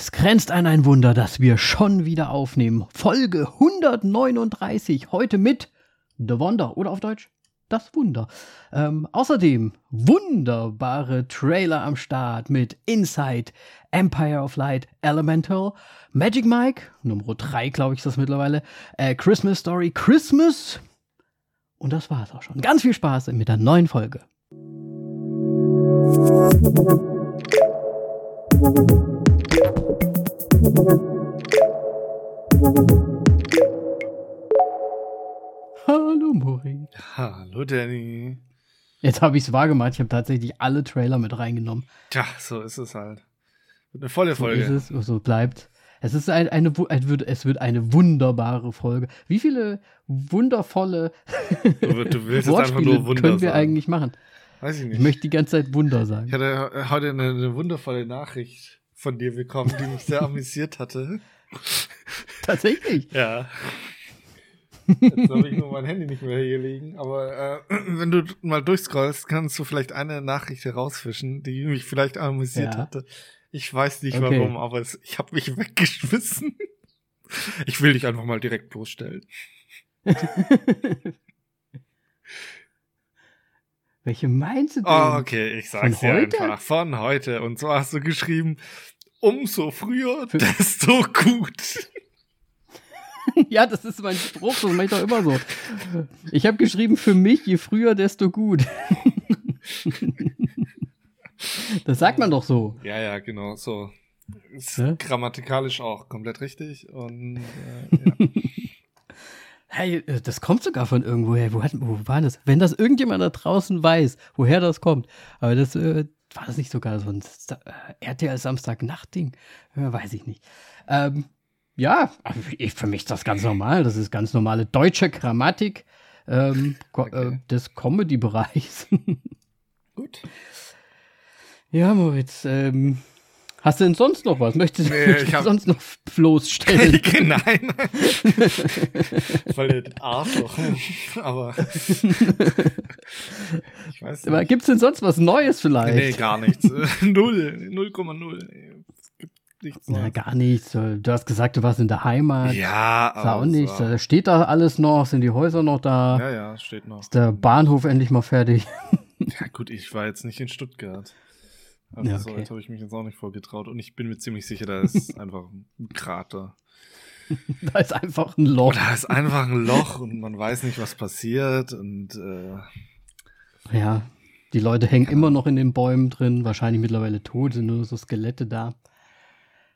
Es grenzt an ein Wunder, dass wir schon wieder aufnehmen. Folge 139, heute mit The Wonder oder auf Deutsch Das Wunder. Ähm, außerdem wunderbare Trailer am Start mit Inside, Empire of Light, Elemental, Magic Mike, Nummer 3 glaube ich ist das mittlerweile, äh, Christmas Story, Christmas. Und das war's auch schon. Ganz viel Spaß mit der neuen Folge. Hallo Mori. Hallo Danny. Jetzt habe ich es wahrgemacht. Ich habe tatsächlich alle Trailer mit reingenommen. Tja, so ist es halt. Eine volle Folge. So ist es, so bleibt. Es ist ein, eine, es wird eine wunderbare Folge. Wie viele wundervolle du, du willst nur Wunder können wir sagen. eigentlich machen? Weiß ich nicht. Ich möchte die ganze Zeit Wunder sagen. Ich hatte heute eine, eine wundervolle Nachricht von dir bekommen, die mich sehr amüsiert hatte. Tatsächlich? Ja. Jetzt habe ich nur mein Handy nicht mehr hier liegen, aber äh, wenn du mal durchscrollst, kannst du vielleicht eine Nachricht herausfischen, die mich vielleicht amüsiert Ja. hatte. Ich weiß nicht Okay. warum, aber es, ich habe mich weggeschmissen. Ich will dich einfach mal direkt bloßstellen. Welche meinst du denn? Oh, okay, ich sag's Von dir heute? einfach. Von heute. Und zwar hast du geschrieben, umso früher, Für- desto gut. Ja, das ist mein Spruch, das mache ich doch immer so. Ich habe geschrieben, für mich, je früher, desto gut. Das sagt man doch so. Ja, ja, genau, so. Ist Ne? grammatikalisch auch komplett richtig. Und äh, ja. Hey, äh, das kommt sogar von irgendwoher. Wo, hat, wo war das? Wenn das irgendjemand da draußen weiß, woher das kommt. Aber das äh, war das nicht sogar so ein äh, RTL Samstag-Nacht-Ding? Ja, weiß ich nicht. Ähm, ja, ich, für mich ist das ganz normal. Das ist ganz normale deutsche Grammatik ähm, Okay. äh, des Comedy-Bereichs. gut. ja, Moritz, ähm, hast du denn sonst noch was? Möchtest du Nee, ich hab- sonst noch bloßstellen? Nein. Voll der Arschloch. Aber. ich weiß Aber nicht. Gibt es denn sonst was Neues vielleicht? Nee, gar nichts. Null. 0,0. Es gibt nichts Na, Neues. gar nichts. Du hast gesagt, du warst in der Heimat. Ja, Ist auch aber nicht. so. Da steht da alles noch, sind die Häuser noch da, Ja, ja, steht noch. ist der Bahnhof endlich mal fertig. Ja, gut, ich war jetzt nicht in Stuttgart. Also Ja, so okay. weit habe ich mich jetzt auch nicht vorgetraut. Und ich bin mir ziemlich sicher, da ist einfach ein Krater. da ist einfach ein Loch. Oder ist einfach ein Loch und man weiß nicht, was passiert. Und äh, Ja, die Leute hängen immer noch in den Bäumen drin, wahrscheinlich mittlerweile tot, sind nur so Skelette da.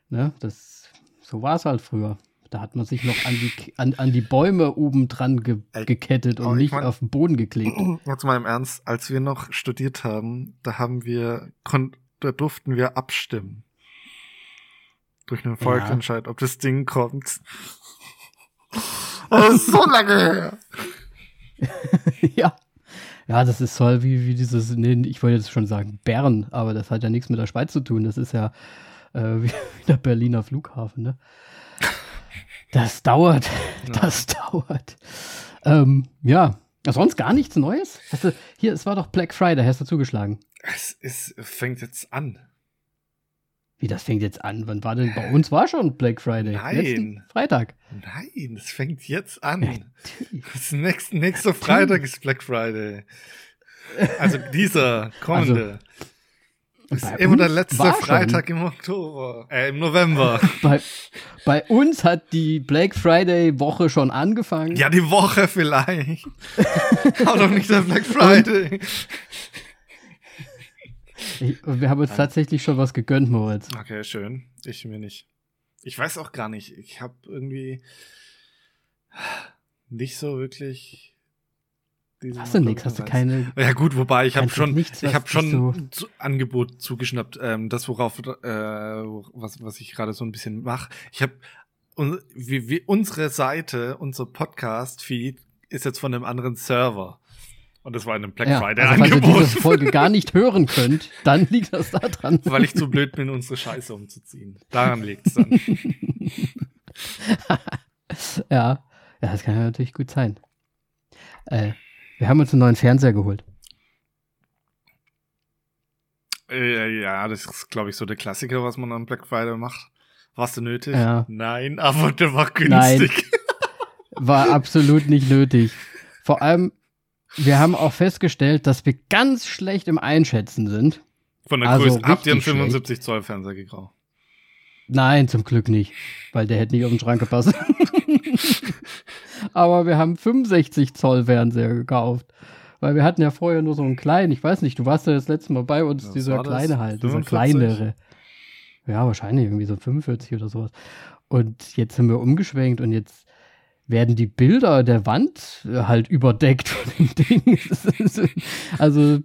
Ne, das, so war es halt früher. Da hat man sich noch an die, an, an die Bäume oben dran ge, gekettet und ich nicht mein- auf den Boden geklebt. jetzt mal im Ernst, als wir noch studiert haben, da haben wir, kon da durften wir abstimmen. Durch einen Volksentscheid, ob das Ding kommt. Das ist so lange her. ja. Ja, das ist toll, wie, wie dieses, nee, ich wollte jetzt schon sagen Bern, aber das hat ja nichts mit der Schweiz zu tun. Das ist ja äh, wie, wie der Berliner Flughafen, ne? Das dauert, das dauert. Ähm, ja, sonst gar nichts Neues? Hast du, hier, es war doch Black Friday, hast du zugeschlagen. Es ist, fängt jetzt an. Wie, das fängt jetzt an? Wann war denn, bei uns war schon Black Friday. Nein. Letzten Freitag. Nein, es fängt jetzt an. Das nächste, nächster Freitag ist Black Friday. Also dieser kommende. ist Bei immer der letzte schon. Freitag im Oktober, äh, im November. Bei, bei uns hat die Black Friday Woche schon angefangen. ja, die Woche vielleicht. Aber doch nicht der Black Friday. Ich, wir haben uns tatsächlich schon was gegönnt, Moritz. Okay, schön. Ich mir nicht. Ich weiß auch gar nicht. Ich habe irgendwie nicht so wirklich. Hast du nix? Hast du keine. Ja gut, wobei ich habe schon, nichts, ich habe schon so- zu Angebot zugeschnappt. Ähm, das worauf, äh, was was ich gerade so ein bisschen mache. Ich habe wie, wie unsere Seite, unser Podcast Feed ist jetzt von einem anderen Server. Und das war in einem Black Ja, Friday also falls ihr Angebot, diese Folge gar nicht hören könnt, dann liegt das da dran. weil ich zu blöd bin, unsere Scheiße umzuziehen. Daran liegt's dann. ja. ja, das kann ja natürlich gut sein. Äh, wir haben uns einen neuen Fernseher geholt. Äh, ja, das ist, glaube ich, so der Klassiker, was man am Black Friday macht. Warst du nötig? Ja. Nein, aber der war günstig. Nein, war absolut nicht nötig. Vor allem, wir haben auch festgestellt, dass wir ganz schlecht im Einschätzen sind. Von der Also Größe. Habt ihr einen richtig 75 Zoll Fernseher gekauft? Nein, zum Glück nicht, weil der hätte nicht auf den Schrank gepasst. Aber wir haben 65 Zoll Fernseher gekauft. Weil wir hatten ja vorher nur so einen kleinen, ich weiß nicht, du warst ja das letzte Mal bei uns, Was dieser das? kleine halt, dieser 45? kleinere. Ja, wahrscheinlich irgendwie so 45 oder sowas. Und jetzt sind wir umgeschwenkt und jetzt werden die Bilder der Wand äh, halt überdeckt von dem Ding. Das ist- also,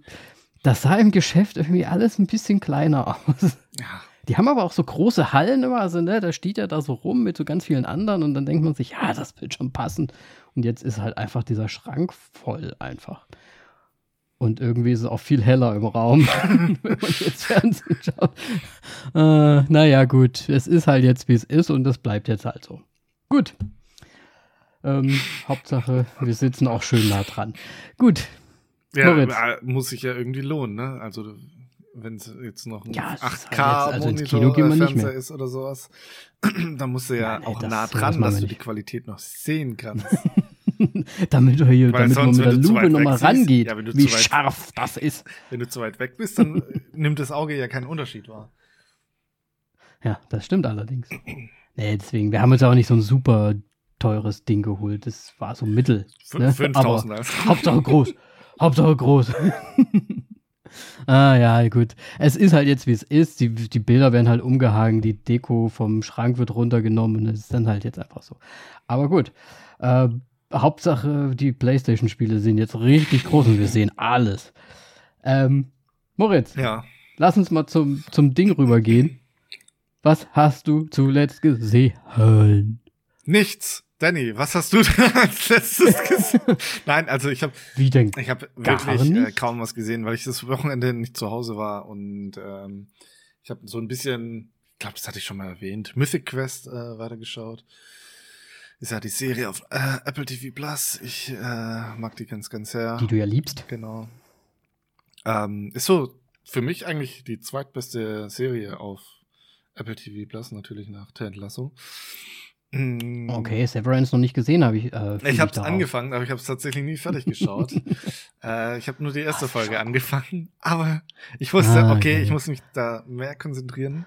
das sah im Geschäft irgendwie alles ein bisschen kleiner aus. Ja. Die haben aber auch so große Hallen immer, also ne, da steht er da so rum mit so ganz vielen anderen und dann denkt man sich, ja, das wird schon passen. Und jetzt ist halt einfach dieser Schrank voll einfach. Und irgendwie ist es auch viel heller im Raum, wenn man jetzt Fernsehen schaut. Äh, naja, gut, es ist halt jetzt, wie es ist und das bleibt jetzt halt so. Gut. Ähm, Hauptsache, wir sitzen auch schön nah dran. Gut, Ja, Moritz. äh, muss sich ja irgendwie lohnen, ne? Also, wenn es jetzt noch ein Ja, es ist halt jetzt- also Fernseher mehr. ist oder sowas, dann musst du ja Nein, auch das- nah dran, dass du die. Qualität noch sehen kannst. damit wir hier, Weil damit man sonst, mit wenn der du Lupe nochmal rangeht, ja, du wie scharf das ist. wenn du zu weit weg bist, dann äh, nimmt das Auge ja keinen Unterschied wahr. Ja, das stimmt allerdings. Nee, deswegen, wir haben uns ja auch nicht so ein super teures Ding geholt. Das war so mittel. Ne? 5000 Aber also. Hauptsache groß. Hauptsache groß. ah ja, gut. Es ist halt jetzt, wie es ist. Die, die Bilder werden halt umgehangen, die Deko vom Schrank wird runtergenommen. Es ist dann halt jetzt einfach so. Aber gut. Äh, Hauptsache, die Playstation-Spiele sind jetzt richtig groß und wir sehen alles. Ähm, Moritz, Ja. lass uns mal zum, zum Ding rübergehen. Was hast du zuletzt gesehen? Nichts. Danny, was hast du denn als letztes gesehen? Nein, also ich habe ich habe wirklich äh, kaum was gesehen, weil ich das Wochenende nicht zu Hause war und ähm, ich habe so ein bisschen, ich glaube, das hatte ich schon mal erwähnt, Mythic Quest äh, weitergeschaut. Ist ja die Serie auf äh, Apple TV Plus. Ich äh, mag die ganz, ganz sehr. Die du ja liebst. Genau. Ähm, ist so für mich eigentlich die zweitbeste Serie auf Apple TV Plus, natürlich nach Ted Lasso. Mm, Okay, Severance noch nicht gesehen, habe ich. Äh, Ich habe es angefangen, aber ich habe es tatsächlich nie fertig geschaut. äh, ich habe nur die erste Ach, Folge angefangen, aber ich wusste, Ah, okay, ja, ich muss mich da mehr konzentrieren.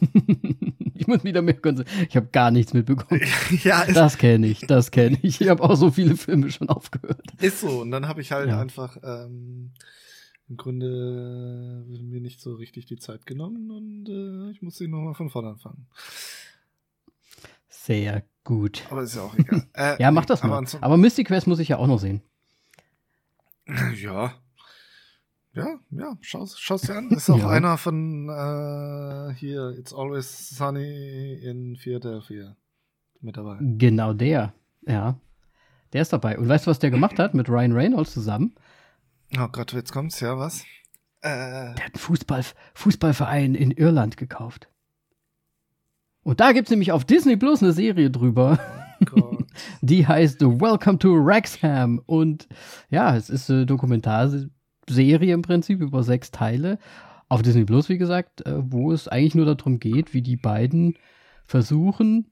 ich muss wieder mehr konzentrieren. Ich habe gar nichts mitbekommen. ja, Das kenne ich, das kenne ich. Ich habe auch so viele Filme schon aufgehört. ist so. Und dann habe ich halt Ja. einfach ähm, im Grunde mir nicht so richtig die Zeit genommen und äh, ich musste nochmal von vorne anfangen. Sehr gut. Aber ist ja auch egal. Äh, Ja, mach das aber mal. ansonsten- Aber Mystic Quest muss ich ja auch noch sehen. Ja. Ja, ja, schau's, schau's dir an. Ist auch Ja. einer von äh, hier, It's Always Sunny in Philadelphia mit dabei. Genau der. Ja. Der ist dabei. Und weißt du, was der gemacht hat mit Ryan Reynolds zusammen? Oh Gott, jetzt kommt's, ja, was? Äh, Der hat einen Fußball, Fußballverein in Irland gekauft. Und da gibt's nämlich auf Disney Plus eine Serie drüber. Gott. Die heißt Welcome to Wrexham. Und ja, es ist eine Dokumentarserie im Prinzip über sechs Teile. Auf Disney Plus, wie gesagt, äh, wo es eigentlich nur darum geht, wie die beiden versuchen,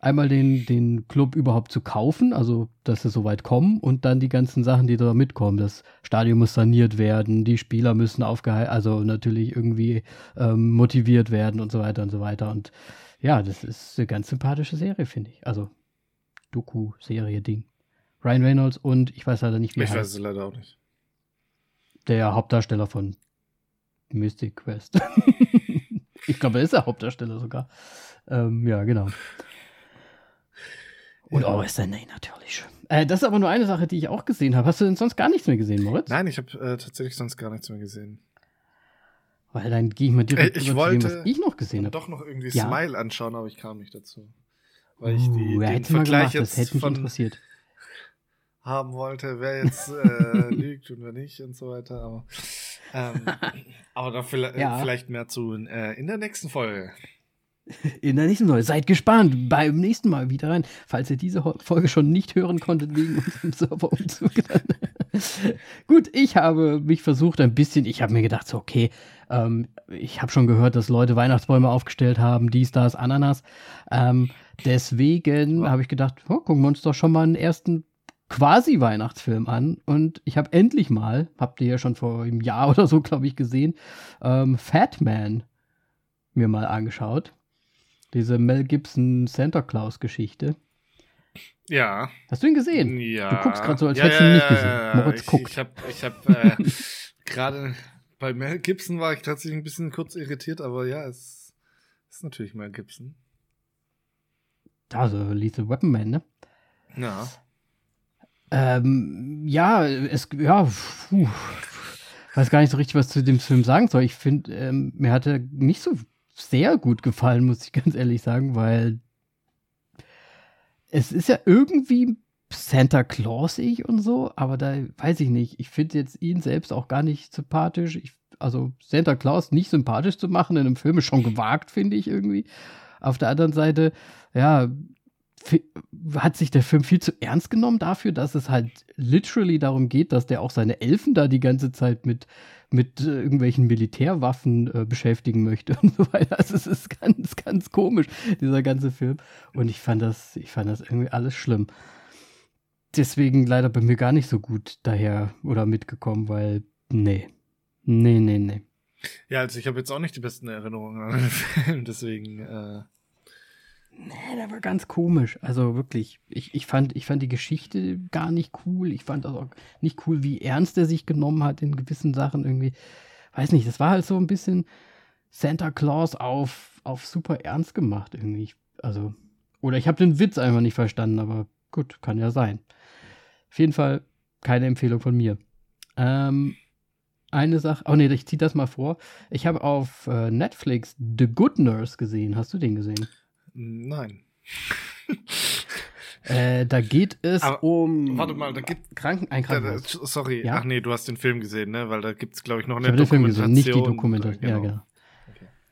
einmal den, den Club überhaupt zu kaufen, also dass sie so weit kommen und dann die ganzen Sachen, die da mitkommen. Das Stadion muss saniert werden, die Spieler müssen aufgehalten, also natürlich irgendwie ähm, motiviert werden und so weiter und so weiter. Und ja, das ist eine ganz sympathische Serie, finde ich. Also Doku-Serie-Ding. Ryan Reynolds und ich weiß leider nicht, wie Ich weiß es leider auch nicht. der Hauptdarsteller von Mystic Quest. ich glaube, er ist der Hauptdarsteller sogar. Ähm, ja, genau. Und Ja. Always Sunny natürlich. Äh, das ist aber nur eine Sache, die ich auch gesehen habe. Hast du denn sonst gar nichts mehr gesehen, Moritz? Nein, ich habe äh, tatsächlich sonst gar nichts mehr gesehen. Weil dann gehe ich mal direkt Äh, ich über zu dem, wollte was ich noch gesehen habe. doch noch irgendwie Ja. Smile anschauen, aber ich kam nicht dazu. Weil ich die, Uh, den Vergleich gemacht, das jetzt hätte mich von interessiert. haben wollte, wer jetzt äh, lügt und wer nicht und so weiter. Aber, ähm, aber da vielleicht, Ja. vielleicht mehr zu äh, in der nächsten Folge. in der nächsten Folge. Seid gespannt beim nächsten Mal wieder rein, falls ihr diese Folge schon nicht hören konntet wegen unserem Serverumzug. Gut, ich habe mich versucht ein bisschen, ich habe mir gedacht, so, okay, ähm, ich habe schon gehört, dass Leute Weihnachtsbäume aufgestellt haben, dies, das, Ananas. Ähm, deswegen ja. habe ich gedacht, oh, gucken wir uns doch schon mal einen ersten quasi Weihnachtsfilm an und ich habe endlich mal, habt ihr ja schon vor einem Jahr oder so, glaube ich, gesehen, ähm, Fat Man mir mal angeschaut. Diese Mel Gibson Santa Claus Geschichte. Ja. Hast du ihn gesehen? Ja. Du guckst gerade so, als ja, hättest du ihn nicht gesehen. Moritz ich, guckt. Ich habe ich hab, äh, gerade bei Mel Gibson war ich tatsächlich ein bisschen kurz irritiert, aber ja, es ist natürlich Mel Gibson. Also Lethal Weapon Man, ne? Ja. Ähm, ja, es, ja, puh, weiß gar nicht so richtig, was zu dem Film sagen soll. Ich finde, ähm, mir hat er nicht so sehr gut gefallen, muss ich ganz ehrlich sagen, weil es ist ja irgendwie Santa Clausig und so, aber da weiß ich nicht. Ich finde jetzt ihn selbst auch gar nicht sympathisch. Ich, also Santa Claus nicht sympathisch zu machen in einem Film ist schon gewagt, finde ich irgendwie. Auf der anderen Seite, ja, hat sich der Film viel zu ernst genommen dafür, dass es halt literally darum geht, dass der auch seine Elfen da die ganze Zeit mit, mit äh, irgendwelchen Militärwaffen äh, beschäftigen möchte und so weiter. Also es ist ganz, ganz komisch, dieser ganze Film. Und ich fand das, ich fand das irgendwie alles schlimm. Deswegen leider bei mir gar nicht so gut daher oder mitgekommen, weil, nee. Nee, nee, nee. Ja, also ich habe jetzt auch nicht die besten Erinnerungen an den Film, deswegen, äh Nee, der war ganz komisch. Also wirklich, ich, ich, fand, ich fand die Geschichte gar nicht cool. Ich fand auch nicht cool, wie ernst er sich genommen hat in gewissen Sachen irgendwie. Weiß nicht, das war halt so ein bisschen Santa Claus auf, auf super ernst gemacht irgendwie. Also, oder ich habe den Witz einfach nicht verstanden, aber gut, kann ja sein. Auf jeden Fall keine Empfehlung von mir. Ähm, eine Sache, oh nee, ich ziehe das mal vor. Ich habe auf äh, Netflix The Good Nurse gesehen. Hast du den gesehen? Nein. äh, da geht es Aber, um. Warte mal, da gibt Kranken, ein Krankenhaus. Da, da, sorry, ja? ach nee, du hast den Film gesehen, ne? Weil da gibt es, glaube ich, noch eine ich Dokumentation. Den Film gesehen, nicht die Dokumentation. Genau. Ja, genau.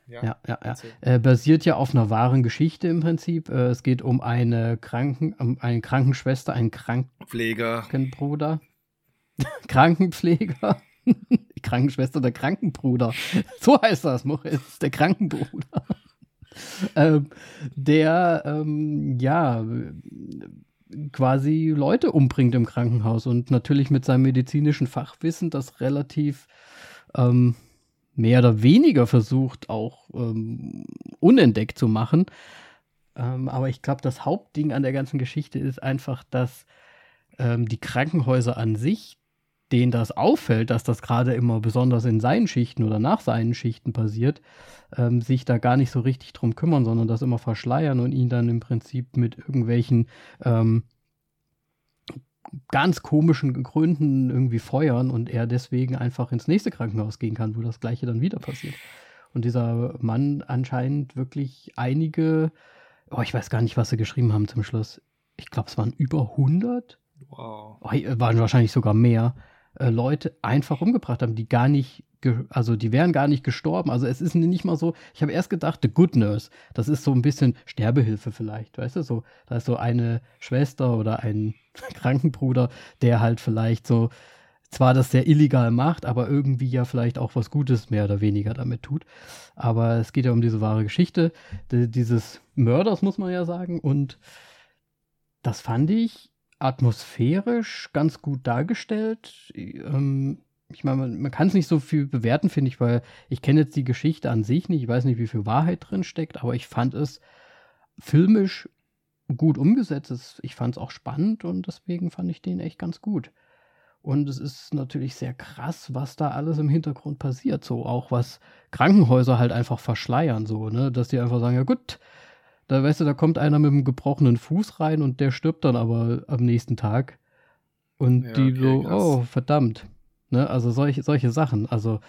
Ja, ja, ja. ja. Äh, basiert ja auf einer wahren Geschichte im Prinzip. Äh, es geht um eine Kranken, um eine Krankenschwester, einen Krankenbruder. Krankenpfleger. Krankenschwester der Krankenbruder. So heißt das, Moritz, der Krankenbruder. ähm, der ähm, ja quasi Leute umbringt im Krankenhaus und natürlich mit seinem medizinischen Fachwissen das relativ ähm, mehr oder weniger versucht, auch ähm, unentdeckt zu machen. Ähm, aber ich glaube, das Hauptding an der ganzen Geschichte ist einfach, dass ähm, die Krankenhäuser an sich denen das auffällt, dass das gerade immer besonders in seinen Schichten oder nach seinen Schichten passiert, ähm, sich da gar nicht so richtig drum kümmern, sondern das immer verschleiern und ihn dann im Prinzip mit irgendwelchen ähm, ganz komischen Gründen irgendwie feuern und er deswegen einfach ins nächste Krankenhaus gehen kann, wo das gleiche dann wieder passiert. Und dieser Mann anscheinend wirklich einige, oh, ich weiß gar nicht, was sie geschrieben haben zum Schluss. Ich glaube, es waren über 100. Wow. Oh, waren wahrscheinlich sogar mehr äh, Leute einfach umgebracht haben, die gar nicht, also die wären gar nicht gestorben. Also es ist nicht mal so, ich habe erst gedacht, The Good Nurse, das ist so ein bisschen Sterbehilfe vielleicht, weißt du, so, da ist so eine Schwester oder ein Krankenbruder, der halt vielleicht so, zwar das sehr illegal macht, aber irgendwie ja vielleicht auch was Gutes mehr oder weniger damit tut. Aber es geht ja um diese wahre Geschichte dieses Mörders, muss man ja sagen. Und das fand ich atmosphärisch ganz gut dargestellt. Ähm, ich meine, man, man kann es nicht so viel bewerten, finde ich, weil ich kenne jetzt die Geschichte an sich nicht. Ich weiß nicht, wie viel Wahrheit drin steckt, aber ich fand es filmisch gut umgesetzt. Ich fand es auch spannend und deswegen fand ich den echt ganz gut. Und es ist natürlich sehr krass, was da alles im Hintergrund passiert. So auch was Krankenhäuser halt einfach verschleiern, so, ne? Dass die einfach sagen, ja gut, da weißt du, da kommt einer mit einem gebrochenen Fuß rein und der stirbt dann aber am nächsten Tag. Und ja, die okay, so, krass. oh, verdammt. Ne, also solche, solche Sachen. Also,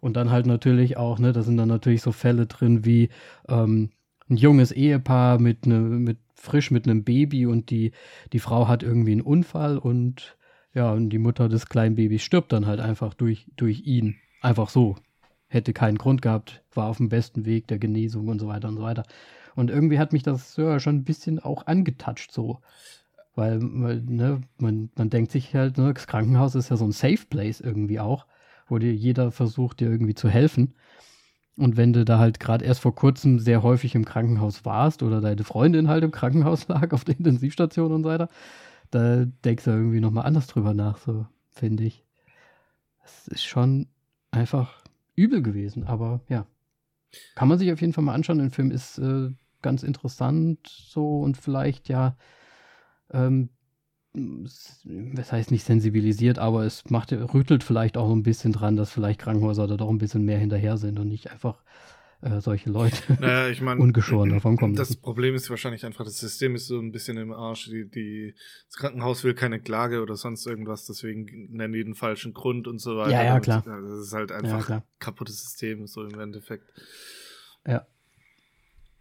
und dann halt natürlich auch, ne, da sind dann natürlich so Fälle drin wie ähm, ein junges Ehepaar mit ne, mit frisch mit einem Baby und die, die Frau hat irgendwie einen Unfall und ja, und die Mutter des kleinen Babys stirbt dann halt einfach durch, durch ihn. Einfach so hätte keinen Grund gehabt, war auf dem besten Weg der Genesung und so weiter und so weiter. Und irgendwie hat mich das ja, schon ein bisschen auch angetatscht so. Weil ne, man, man denkt sich halt, ne, das Krankenhaus ist ja so ein Safe Place irgendwie auch, wo dir jeder versucht, dir irgendwie zu helfen. Und wenn du da halt gerade erst vor kurzem sehr häufig im Krankenhaus warst oder deine Freundin halt im Krankenhaus lag, auf der Intensivstation und so weiter, da denkst du irgendwie nochmal anders drüber nach, so finde ich. Es ist schon einfach übel gewesen, aber ja. Kann man sich auf jeden Fall mal anschauen. Der Film ist äh, ganz interessant so und vielleicht ja, ähm, das heißt nicht sensibilisiert, aber es macht, rüttelt vielleicht auch ein bisschen dran, dass vielleicht Krankenhäuser da doch ein bisschen mehr hinterher sind und nicht einfach äh, solche Leute naja, ich mein, ungeschoren davon kommen. Das Problem ist wahrscheinlich einfach, das System ist so ein bisschen im Arsch. Die, die, das Krankenhaus will keine Klage oder sonst irgendwas, deswegen nennen die den falschen Grund und so weiter. Ja, ja, klar. Das ist halt einfach ja, kaputtes System, so im Endeffekt. Ja.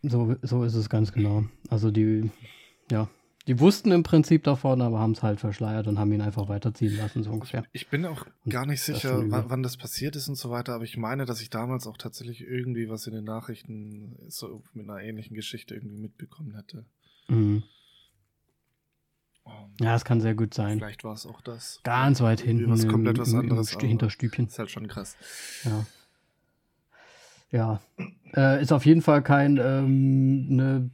So, so ist es ganz genau. Also die, ja, die wussten im Prinzip davon, aber haben es halt verschleiert und haben ihn einfach weiterziehen lassen, so ungefähr. Ich bin auch gar nicht sicher, wann, wann, das passiert ist und so weiter, aber ich meine, dass ich damals auch tatsächlich irgendwie was in den Nachrichten so mit einer ähnlichen Geschichte irgendwie mitbekommen hätte. Mhm. Um, ja, es kann sehr gut sein. Vielleicht war es auch das. Ganz weit hinten. Was komplett was anderes. Hinterstübchen. Ist halt schon krass. Ja. Ja. Äh, ist auf jeden Fall kein ähm, ne,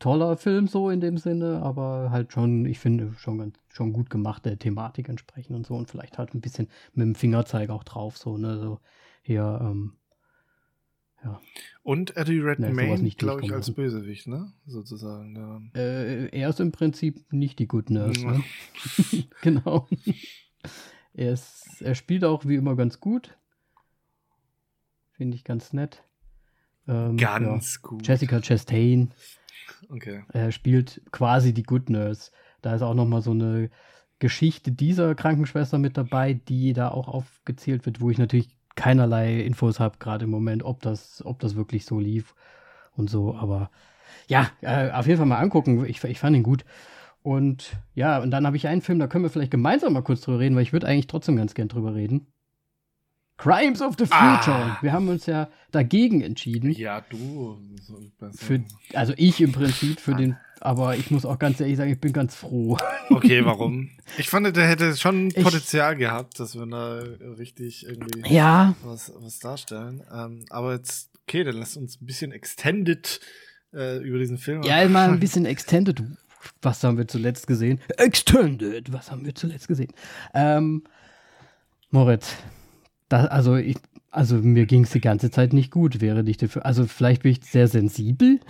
toller Film so in dem Sinne, aber halt schon, ich finde, schon ganz, schon gut gemacht, der Thematik entsprechend und so und vielleicht halt ein bisschen mit dem Fingerzeig auch drauf, so, ne, so hier, ähm, ja. Und Eddie Redmayne, glaube ich, als Bösewicht, ne? Sozusagen. Äh, er ist im Prinzip nicht die Good Nurse, ne? genau. er, ist, er spielt auch wie immer ganz gut. Finde ich ganz nett. Ähm, ganz ja. gut. Jessica Chastain Okay. Er spielt quasi die Good Nurse. Da ist auch nochmal so eine Geschichte dieser Krankenschwester mit dabei, die da auch aufgezählt wird, wo ich natürlich keinerlei Infos habe, gerade im Moment, ob das, ob das wirklich so lief und so. Aber ja, äh, auf jeden Fall mal angucken. Ich, ich fand ihn gut. Und ja, und dann habe ich einen Film, da können wir vielleicht gemeinsam mal kurz drüber reden, weil ich würde eigentlich trotzdem ganz gern drüber reden. Crimes of the Future. Ah. Wir haben uns ja dagegen entschieden. Ja, du. Für, also ich im Prinzip für den, aber ich muss auch ganz ehrlich sagen, ich bin ganz froh. Okay, warum? Ich fand, der hätte schon ich, Potenzial gehabt, dass wir da richtig irgendwie ja. was, was darstellen. Ähm, aber jetzt, okay, dann lass uns ein bisschen extended äh, über diesen Film. Ja, mal ein bisschen extended. Was haben wir zuletzt gesehen? Extended. Was haben wir zuletzt gesehen? Ähm, Moritz, da, also, ich, also mir ging es die ganze Zeit nicht gut, wäre nicht dafür. Also vielleicht bin ich sehr sensibel,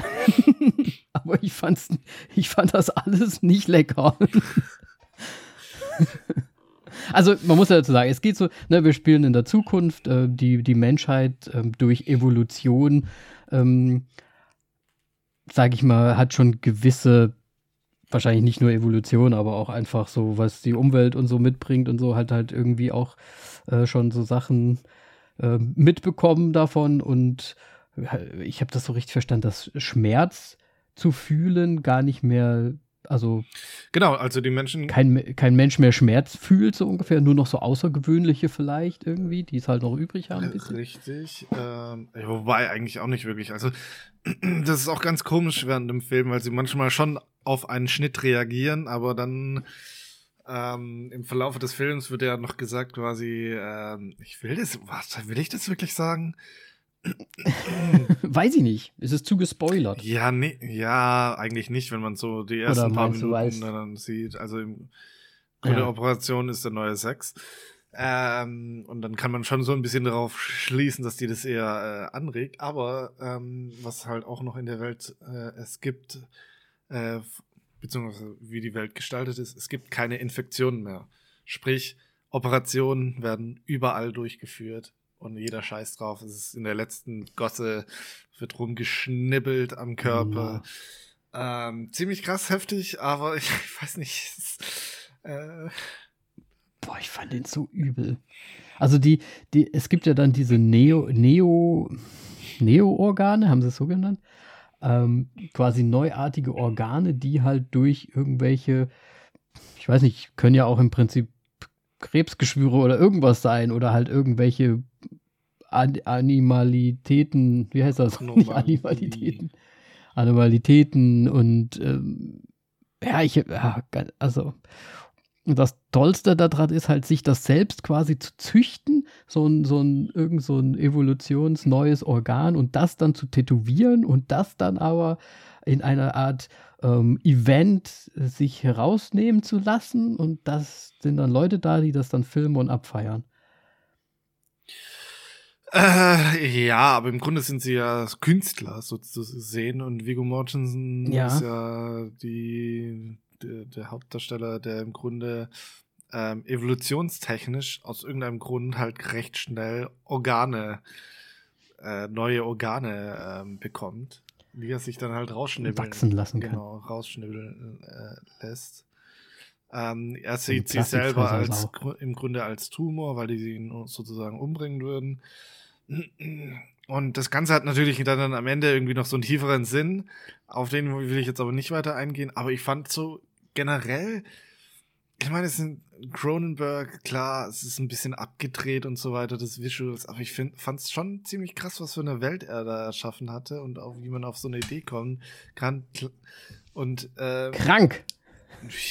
aber ich, fand's, ich fand das alles nicht lecker. also man muss ja dazu sagen, es geht so, ne, wir spielen in der Zukunft, äh, die, die Menschheit äh, durch Evolution, ähm, sage ich mal, hat schon gewisse wahrscheinlich nicht nur Evolution, aber auch einfach so, was die Umwelt und so mitbringt und so, halt halt irgendwie auch äh, schon so Sachen äh, mitbekommen davon. Und ich habe das so richtig verstanden, dass Schmerz zu fühlen gar nicht mehr, also genau, also die Menschen kein, kein Mensch mehr Schmerz fühlt so ungefähr, nur noch so außergewöhnliche vielleicht irgendwie, die es halt noch übrig haben. Richtig, ähm, wobei eigentlich auch nicht wirklich. Also das ist auch ganz komisch während dem Film, weil sie manchmal schon auf einen Schnitt reagieren, aber dann ähm, im Verlauf des Films wird ja noch gesagt quasi, ähm, ich will das, was, will ich das wirklich sagen? Weiß ich nicht. Ist es zu gespoilert? Ja, nee, ja, eigentlich nicht, wenn man so die ersten paar Minuten dann sieht. Also im Gute ja. Operation ist der neue Sex. Ähm, und dann kann man schon so ein bisschen darauf schließen, dass die das eher äh, anregt. Aber ähm, was halt auch noch in der Welt äh, es gibt, äh, beziehungsweise wie die Welt gestaltet ist, es gibt keine Infektionen mehr. Sprich, Operationen werden überall durchgeführt und jeder scheiß drauf. Es ist in der letzten Gosse, wird rumgeschnibbelt am Körper. Mhm. Ähm, ziemlich krass heftig, aber ich, ich weiß nicht. Es, äh, Boah, ich fand den so übel. Also die, die, es gibt ja dann diese Neo, Neo, Neo-Organe, haben sie es so genannt? ähm, quasi neuartige Organe, die halt durch irgendwelche, ich weiß nicht, können ja auch im Prinzip Krebsgeschwüre oder irgendwas sein oder halt irgendwelche An Animalitäten, wie heißt das? Nicht Animalitäten. Animalitäten und ähm, ja, ich, ja, also das Tollste daran ist halt, sich das selbst quasi zu züchten, so ein, so ein, irgend so ein evolutionsneues Organ und das dann zu tätowieren und das dann aber in einer Art ähm, Event sich herausnehmen zu lassen und das sind dann Leute da, die das dann filmen und abfeiern. Äh, ja, aber im Grunde sind sie ja Künstler, so zu sehen. Und Viggo Mortensen ja. ist ja die, der, der, Hauptdarsteller, der im Grunde ähm, evolutionstechnisch aus irgendeinem Grund halt recht schnell Organe, äh, neue Organe ähm, bekommt, die er sich dann halt rausschnibbeln wachsen lassen kann. Genau, rausschnibbeln äh, lässt. Ähm, er sieht sich selber als im Grunde als Tumor, weil die ihn sozusagen umbringen würden. Und das Ganze hat natürlich dann, am Ende irgendwie noch so einen tieferen Sinn. Auf den will ich jetzt aber nicht weiter eingehen. Aber ich fand so generell, ich meine, es sind Cronenberg, klar, es ist ein bisschen abgedreht und so weiter, das Visuals, aber ich fand es schon ziemlich krass, was für eine Welt er da erschaffen hatte und auch wie man auf so eine Idee kommen kann. Und äh, krank.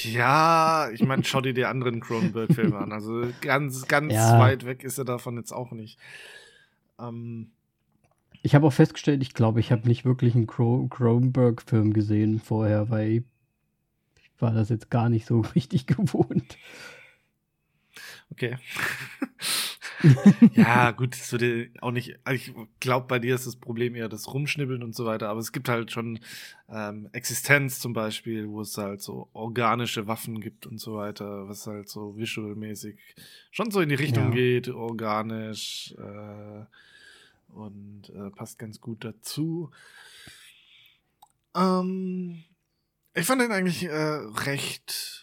Ja, ich meine, schau dir die anderen Cronenberg-Filme an. Also ganz, ganz ja. weit weg ist er davon jetzt auch nicht. Ähm, ich habe auch festgestellt, ich glaube, ich habe nicht wirklich einen Cronenberg-Film gesehen vorher, weil ich war das jetzt gar nicht so richtig gewohnt. Okay. ja, gut, das würde auch nicht. Also ich glaube, bei dir ist das Problem eher das Rumschnibbeln und so weiter, aber es gibt halt schon ähm, Existenz zum Beispiel, wo es halt so organische Waffen gibt und so weiter, was halt so visualmäßig schon so in die Richtung ja. geht, organisch äh, und äh, passt ganz gut dazu. Ähm, ich fand den eigentlich äh, recht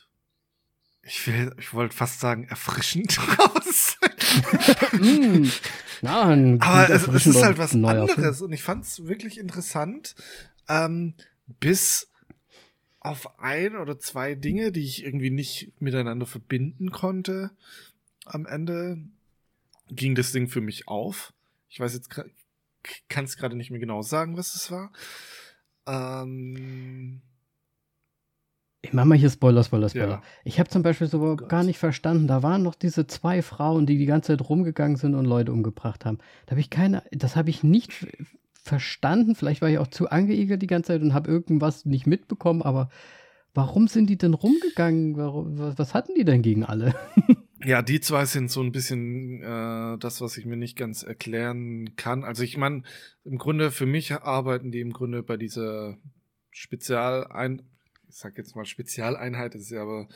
ich will, ich wollte fast sagen, erfrischend raus. mm, ja, Aber es, es, ist halt was anderes Film. und ich fand es wirklich interessant, ähm, bis auf ein oder zwei Dinge, die ich irgendwie nicht miteinander verbinden konnte. Am Ende ging das Ding für mich auf. Ich weiß jetzt, kann es gerade nicht mehr genau sagen, was es war. Ähm, ich mache mal hier Spoiler, Spoiler, Spoiler. Ja. Ich habe zum Beispiel so oh gar nicht verstanden, da waren noch diese zwei Frauen, die die ganze Zeit rumgegangen sind und Leute umgebracht haben. Da habe ich keine, das habe ich nicht verstanden. Vielleicht war ich auch zu angeigelt die ganze Zeit und habe irgendwas nicht mitbekommen, aber warum sind die denn rumgegangen? Warum, was, was hatten die denn gegen alle? Ja, die zwei sind so ein bisschen äh, das, was ich mir nicht ganz erklären kann. Also ich meine, im Grunde für mich arbeiten die im Grunde bei dieser Spezialein ich sag jetzt mal Spezialeinheit, ist ja aber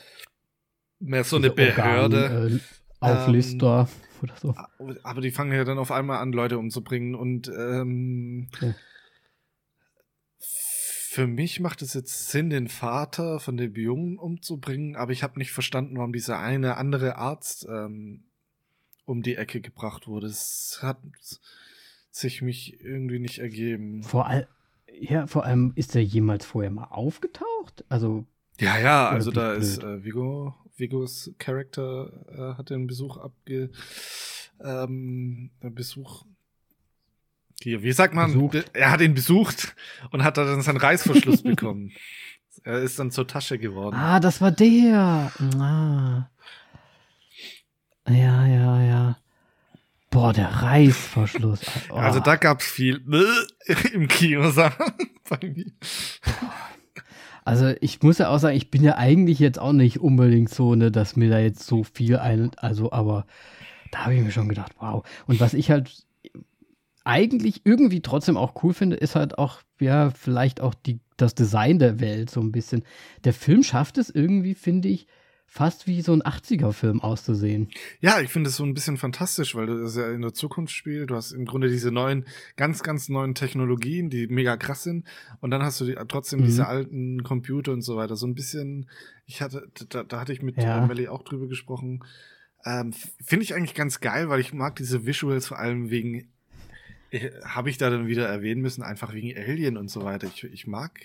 mehr so eine Behörde. Organ, äh, Auflister ähm, oder so. Aber die fangen ja dann auf einmal an, Leute umzubringen und ähm. Für mich macht es jetzt Sinn, den Vater von dem Jungen umzubringen, aber ich habe nicht verstanden, warum dieser eine andere Arzt ähm, um die Ecke gebracht wurde. Es hat sich mich irgendwie nicht ergeben. Vor allem ja, vor allem, ist er jemals vorher mal aufgetaucht? Also. Ja, ja, also da blöd? ist äh, Vigo, Vigos Charakter äh, hat den Besuch abge. Ähm, Besuch. Hier, wie sagt man? Besucht. Er hat ihn besucht und hat dann seinen Reißverschluss bekommen. Er ist dann zur Tasche geworden. Ah, das war der. Ah. Ja, ja, ja. Boah, der Reißverschluss. Oh. Also da gab es viel im Kino. Also ich muss ja auch sagen, ich bin ja eigentlich jetzt auch nicht unbedingt so, ne, dass mir da jetzt so viel ein, also aber da habe ich mir schon gedacht, wow. Und was ich halt eigentlich irgendwie trotzdem auch cool finde, ist halt auch, ja, vielleicht auch die, das Design der Welt so ein bisschen. Der Film schafft es irgendwie, finde ich, fast wie so ein 80er-Film auszusehen. Ja, ich finde es so ein bisschen fantastisch, weil das ja in der Zukunft spielt. Du hast im Grunde diese neuen, ganz, ganz neuen Technologien, die mega krass sind. Und dann hast du die, trotzdem mhm. diese alten Computer und so weiter. So ein bisschen, ich hatte, da, da hatte ich mit ja. äh, Melly auch drüber gesprochen. Ähm, finde ich eigentlich ganz geil, weil ich mag diese Visuals vor allem wegen, habe ich da dann wieder erwähnen müssen, einfach wegen Alien und so weiter. Ich, ich mag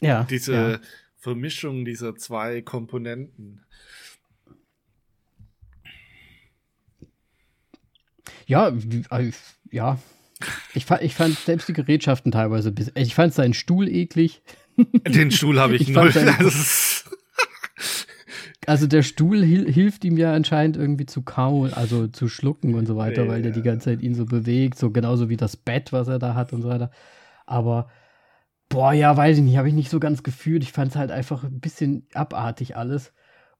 ja, diese, ja. Vermischung dieser zwei Komponenten. Ja, äh, ja. Ich fand, ich fand selbst die Gerätschaften teilweise, ich fand seinen Stuhl eklig. Den Stuhl habe ich, ich null. Also der Stuhl hil hilft ihm ja anscheinend irgendwie zu kauen, also zu schlucken und so weiter, weil der die ganze Zeit ihn so bewegt, so genauso wie das Bett, was er da hat und so weiter. Aber boah, ja, weiß ich nicht, habe ich nicht so ganz gefühlt. Ich fand es halt einfach ein bisschen abartig alles.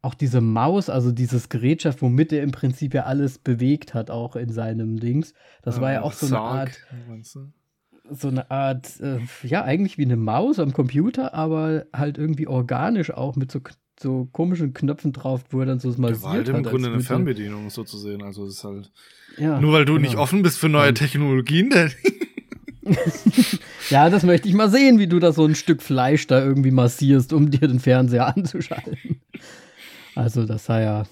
Auch diese Maus, also dieses Gerätschaft, womit er im Prinzip ja alles bewegt hat, auch in seinem Dings. Das ja, war ja auch so eine Art. So eine Art, äh, ja, eigentlich wie eine Maus am Computer, aber halt irgendwie organisch auch mit so so komischen Knöpfen drauf, wo er dann so massiert war halt im Grunde eine Fernbedienung so zu sehen. Also es ist halt ja, nur weil du genau. nicht offen bist für neue Technologien. ja, das möchte ich mal sehen, wie du da so ein Stück Fleisch da irgendwie massierst, um dir den Fernseher anzuschalten. Also das sei ja.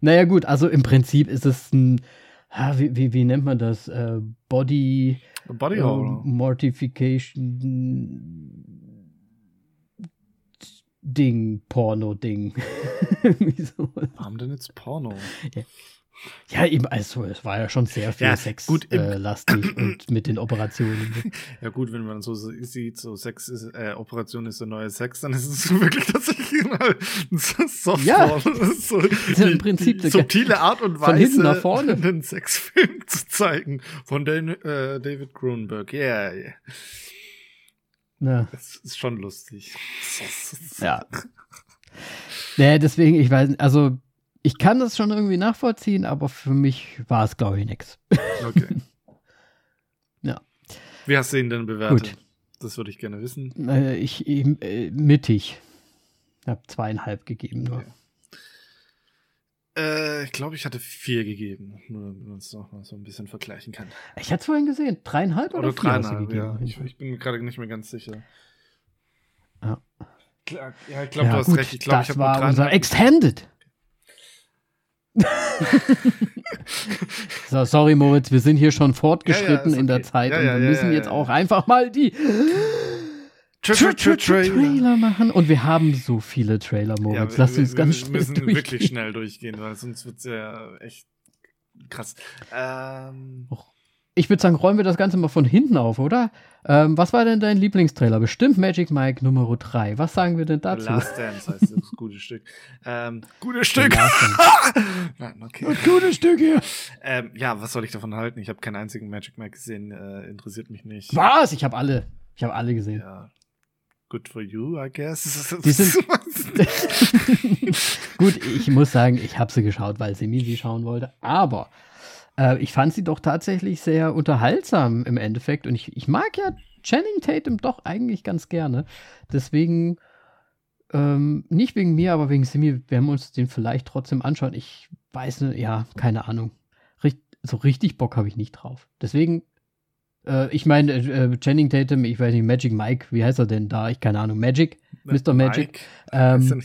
Naja gut, also im Prinzip ist es ein, wie, wie, wie nennt man das? Äh, Body, Body äh, Mortification Ding, Porno-Ding. Warum denn jetzt Porno? Ja. Ja, eben, also es war ja schon sehr viel ja, Sex gut, äh, lastig und mit den Operationen. Ja gut, wenn man so sieht, so Sex ist, äh, Operation ist der neue Sex, dann ist es wirklich tatsächlich mal Softporn. Ja, so ja im Prinzip die subtile Art und Weise, von hinten nach vorne. einen Sexfilm zu zeigen von Dan, äh, David Cronenberg. Yeah, yeah. Ja. Das ist schon lustig. ja. Nee, deswegen, ich weiß, also ich kann das schon irgendwie nachvollziehen, aber für mich war es, glaube ich, nichts. Okay. ja. Wie hast du ihn denn bewertet? Gut. Das würde ich gerne wissen. Äh, ich, äh, mittig. Ich habe zweieinhalb gegeben nur. Okay. Äh, ich glaube, ich hatte vier gegeben, nur damit man es noch mal so ein bisschen vergleichen kann. Ich hatte es vorhin gesehen, dreieinhalb oder, oder dreieinhalb, ja. Ich, ich, bin mir gerade nicht mehr ganz sicher. Ja. Klar, ja, ich glaube, ja, du hast gut, recht. Ich glaube, ich habe war unser Extended. so, sorry, Moritz, wir sind hier schon fortgeschritten ja, ja, in der Zeit und wir müssen jetzt auch einfach mal die Tra Tra Trailer machen. Und wir haben so viele Trailer, Moritz. Lass uns ganz schnell Wir müssen wirklich schnell durchgehen, weil sonst wird es ja echt krass. Ähm, ich würde sagen, räumen wir das Ganze mal von hinten auf, oder? Ähm, was war denn dein Lieblingstrailer? Bestimmt Magic Mike Nummer 3. Was sagen wir denn dazu? Last Dance heißt das gute Stück. Ähm, gutes Stück. Nein, okay. Gutes Stück hier. Ähm, ja, was soll ich davon halten? Ich habe keinen einzigen Magic Mike gesehen. Äh, interessiert mich nicht. Was? Ich habe alle. Ich habe alle gesehen. Ja, good for you, I guess. Die sind Gut, ich muss sagen, ich habe sie geschaut, weil Semi sie schauen wollte. Aber äh, ich fand sie doch tatsächlich sehr unterhaltsam im Endeffekt. Und ich, ich mag ja Channing Tatum doch eigentlich ganz gerne. Deswegen, ähm, nicht wegen mir, aber wegen Simi, werden wir uns den vielleicht trotzdem anschauen. Ich weiß ja, keine Ahnung. Richt, so richtig Bock habe ich nicht drauf. Deswegen äh, ich meine, äh, Channing Tatum, ich weiß nicht, Magic Mike, wie heißt er denn da? Ich keine Ahnung. Magic? Mr. Magic? Ähm,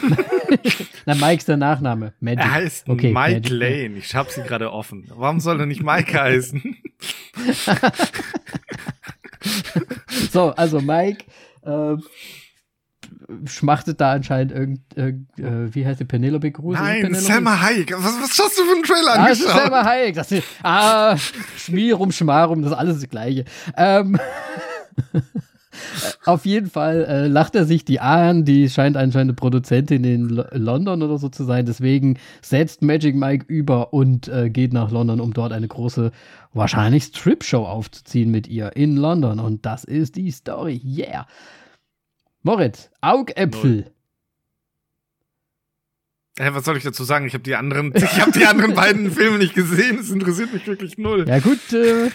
Na, Mike ist der Nachname. Magic. Er heißt okay, Mike Magic. Lane. Ich hab sie gerade offen. Warum soll er nicht Mike heißen? so, also Mike äh, schmachtet da anscheinend irgend, äh, wie heißt die Penelope Cruz? Nein, Penelope? Selma Hayek. Was, was hast du für einen Trailer ah, angeschaut? Selma Hayek. Das ist, ah, Schmierum, Schmarum, das ist alles das Gleiche. Ähm, Auf jeden Fall äh, lacht er sich die an. Die scheint anscheinend eine Produzentin in L London oder so zu sein. Deswegen setzt Magic Mike über und äh, geht nach London, um dort eine große, wahrscheinlich Strip-Show aufzuziehen mit ihr in London. Und das ist die Story. Yeah. Moritz, Augäpfel. Hä, was soll ich dazu sagen? Ich habe die anderen, ich habe die anderen beiden Filme nicht gesehen. Es interessiert mich wirklich null. Ja gut, äh,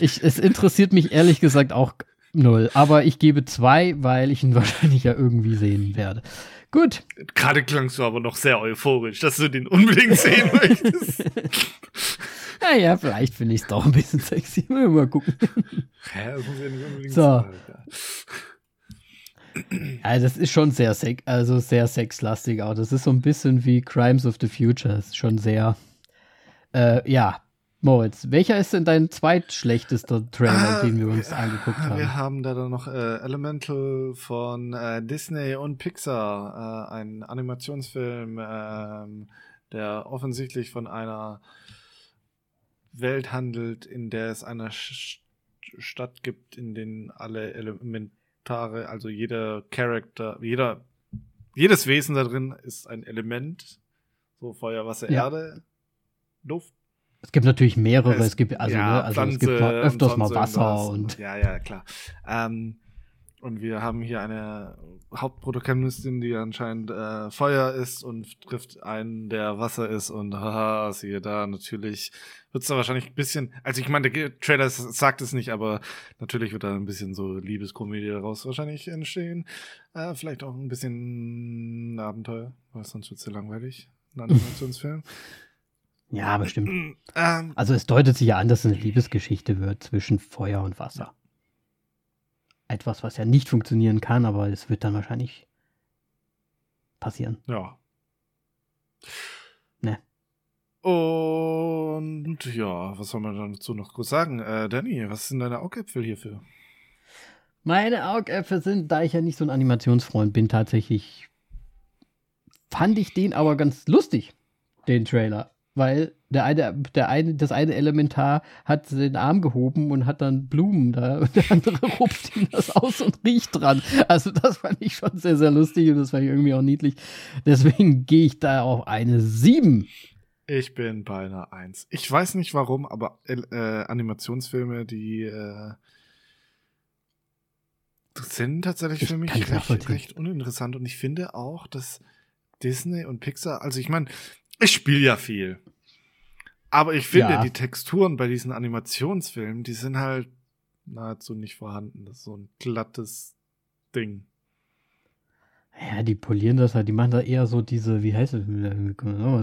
ich, es interessiert mich ehrlich gesagt auch null. Aber ich gebe zwei, weil ich ihn wahrscheinlich ja irgendwie sehen werde. Gut. Gerade klangst du aber noch sehr euphorisch, dass du den unbedingt sehen möchtest. naja, vielleicht finde ich es doch ein bisschen sexy. Mal gucken. Hä, das muss ja nicht unbedingt so. sein. Also das ist schon sehr sex, also sehr sexlastig auch. Das ist so ein bisschen wie Crimes of the Future. Das ist schon sehr, äh, ja. Moritz, welcher ist denn dein zweitschlechtester Trailer, äh, den wir uns angeguckt haben? Wir haben da dann noch äh, Elemental von äh, Disney und Pixar, äh, ein Animationsfilm, ähm, der offensichtlich von einer Welt handelt, in der es eine Sch Stadt gibt, in denen alle Elementare, also jeder Charakter, jeder, jedes Wesen da drin ist ein Element. So Feuer, Wasser, Ja. Erde, Luft. Es gibt natürlich mehrere, Es- es, gibt also, ja, ne, also es gibt mal und öfters mal Wasser irgendwas. und Ja, ja, klar. Ähm, und wir haben hier eine Hauptprotagonistin, die anscheinend äh, Feuer ist und trifft einen, der Wasser ist und haha, siehe da, natürlich wird's da wahrscheinlich ein bisschen, also ich meine, der Trailer sagt es nicht, aber natürlich wird da ein bisschen so Liebeskomödie daraus wahrscheinlich entstehen. Äh, vielleicht auch ein bisschen Abenteuer, weil sonst wird's ja langweilig. Ein Animationsfilm. ja, bestimmt. ähm, Also es deutet sich ja an, dass es eine Liebesgeschichte wird zwischen Feuer und Wasser. Etwas, was ja nicht funktionieren kann, aber es wird dann wahrscheinlich passieren. Ja. Ne. Und ja, was soll man dazu noch groß sagen? Äh, Danny, was sind deine Augäpfel hierfür? Meine Augäpfel sind, da ich ja nicht so ein Animationsfreund bin, tatsächlich fand ich den aber ganz lustig, den Trailer. Weil der eine, der eine, das eine Elementar hat den Arm gehoben und hat dann Blumen da und der andere rupft ihm das aus und riecht dran. Also das fand ich schon sehr, sehr lustig und das fand ich irgendwie auch niedlich. Deswegen gehe ich da auf eine 7. Ich bin bei einer Eins. Ich weiß nicht warum, aber äh, Animationsfilme, die äh, sind tatsächlich Ich für mich recht, recht uninteressant. Und ich finde auch, dass Disney und Pixar, also ich meine, ich spiele ja viel. Aber ich finde, Ja. die Texturen bei diesen Animationsfilmen, die sind halt nahezu nicht vorhanden. Das ist so ein glattes Ding. Ja, die polieren das halt, die machen da eher so diese, wie heißt es,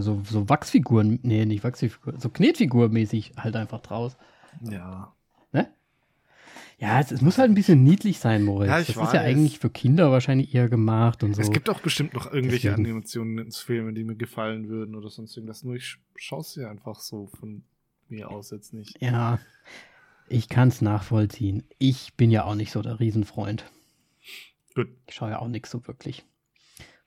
so, so Wachsfiguren, nee, nicht Wachsfiguren, so Knetfigurmäßig halt einfach draus. Ja. Ja, es, es muss halt ein bisschen niedlich sein, Moritz. Ja, ich das ist ja weiß. eigentlich für Kinder wahrscheinlich eher gemacht und so. Es gibt auch bestimmt noch irgendwelche Deswegen. Animationsfilme, die mir gefallen würden oder sonst irgendwas. Nur ich schaue sie einfach so von mir aus jetzt nicht. ja, ich kann es nachvollziehen. Ich bin ja auch nicht so der Riesenfreund. Gut. Ich schaue ja auch nichts so wirklich.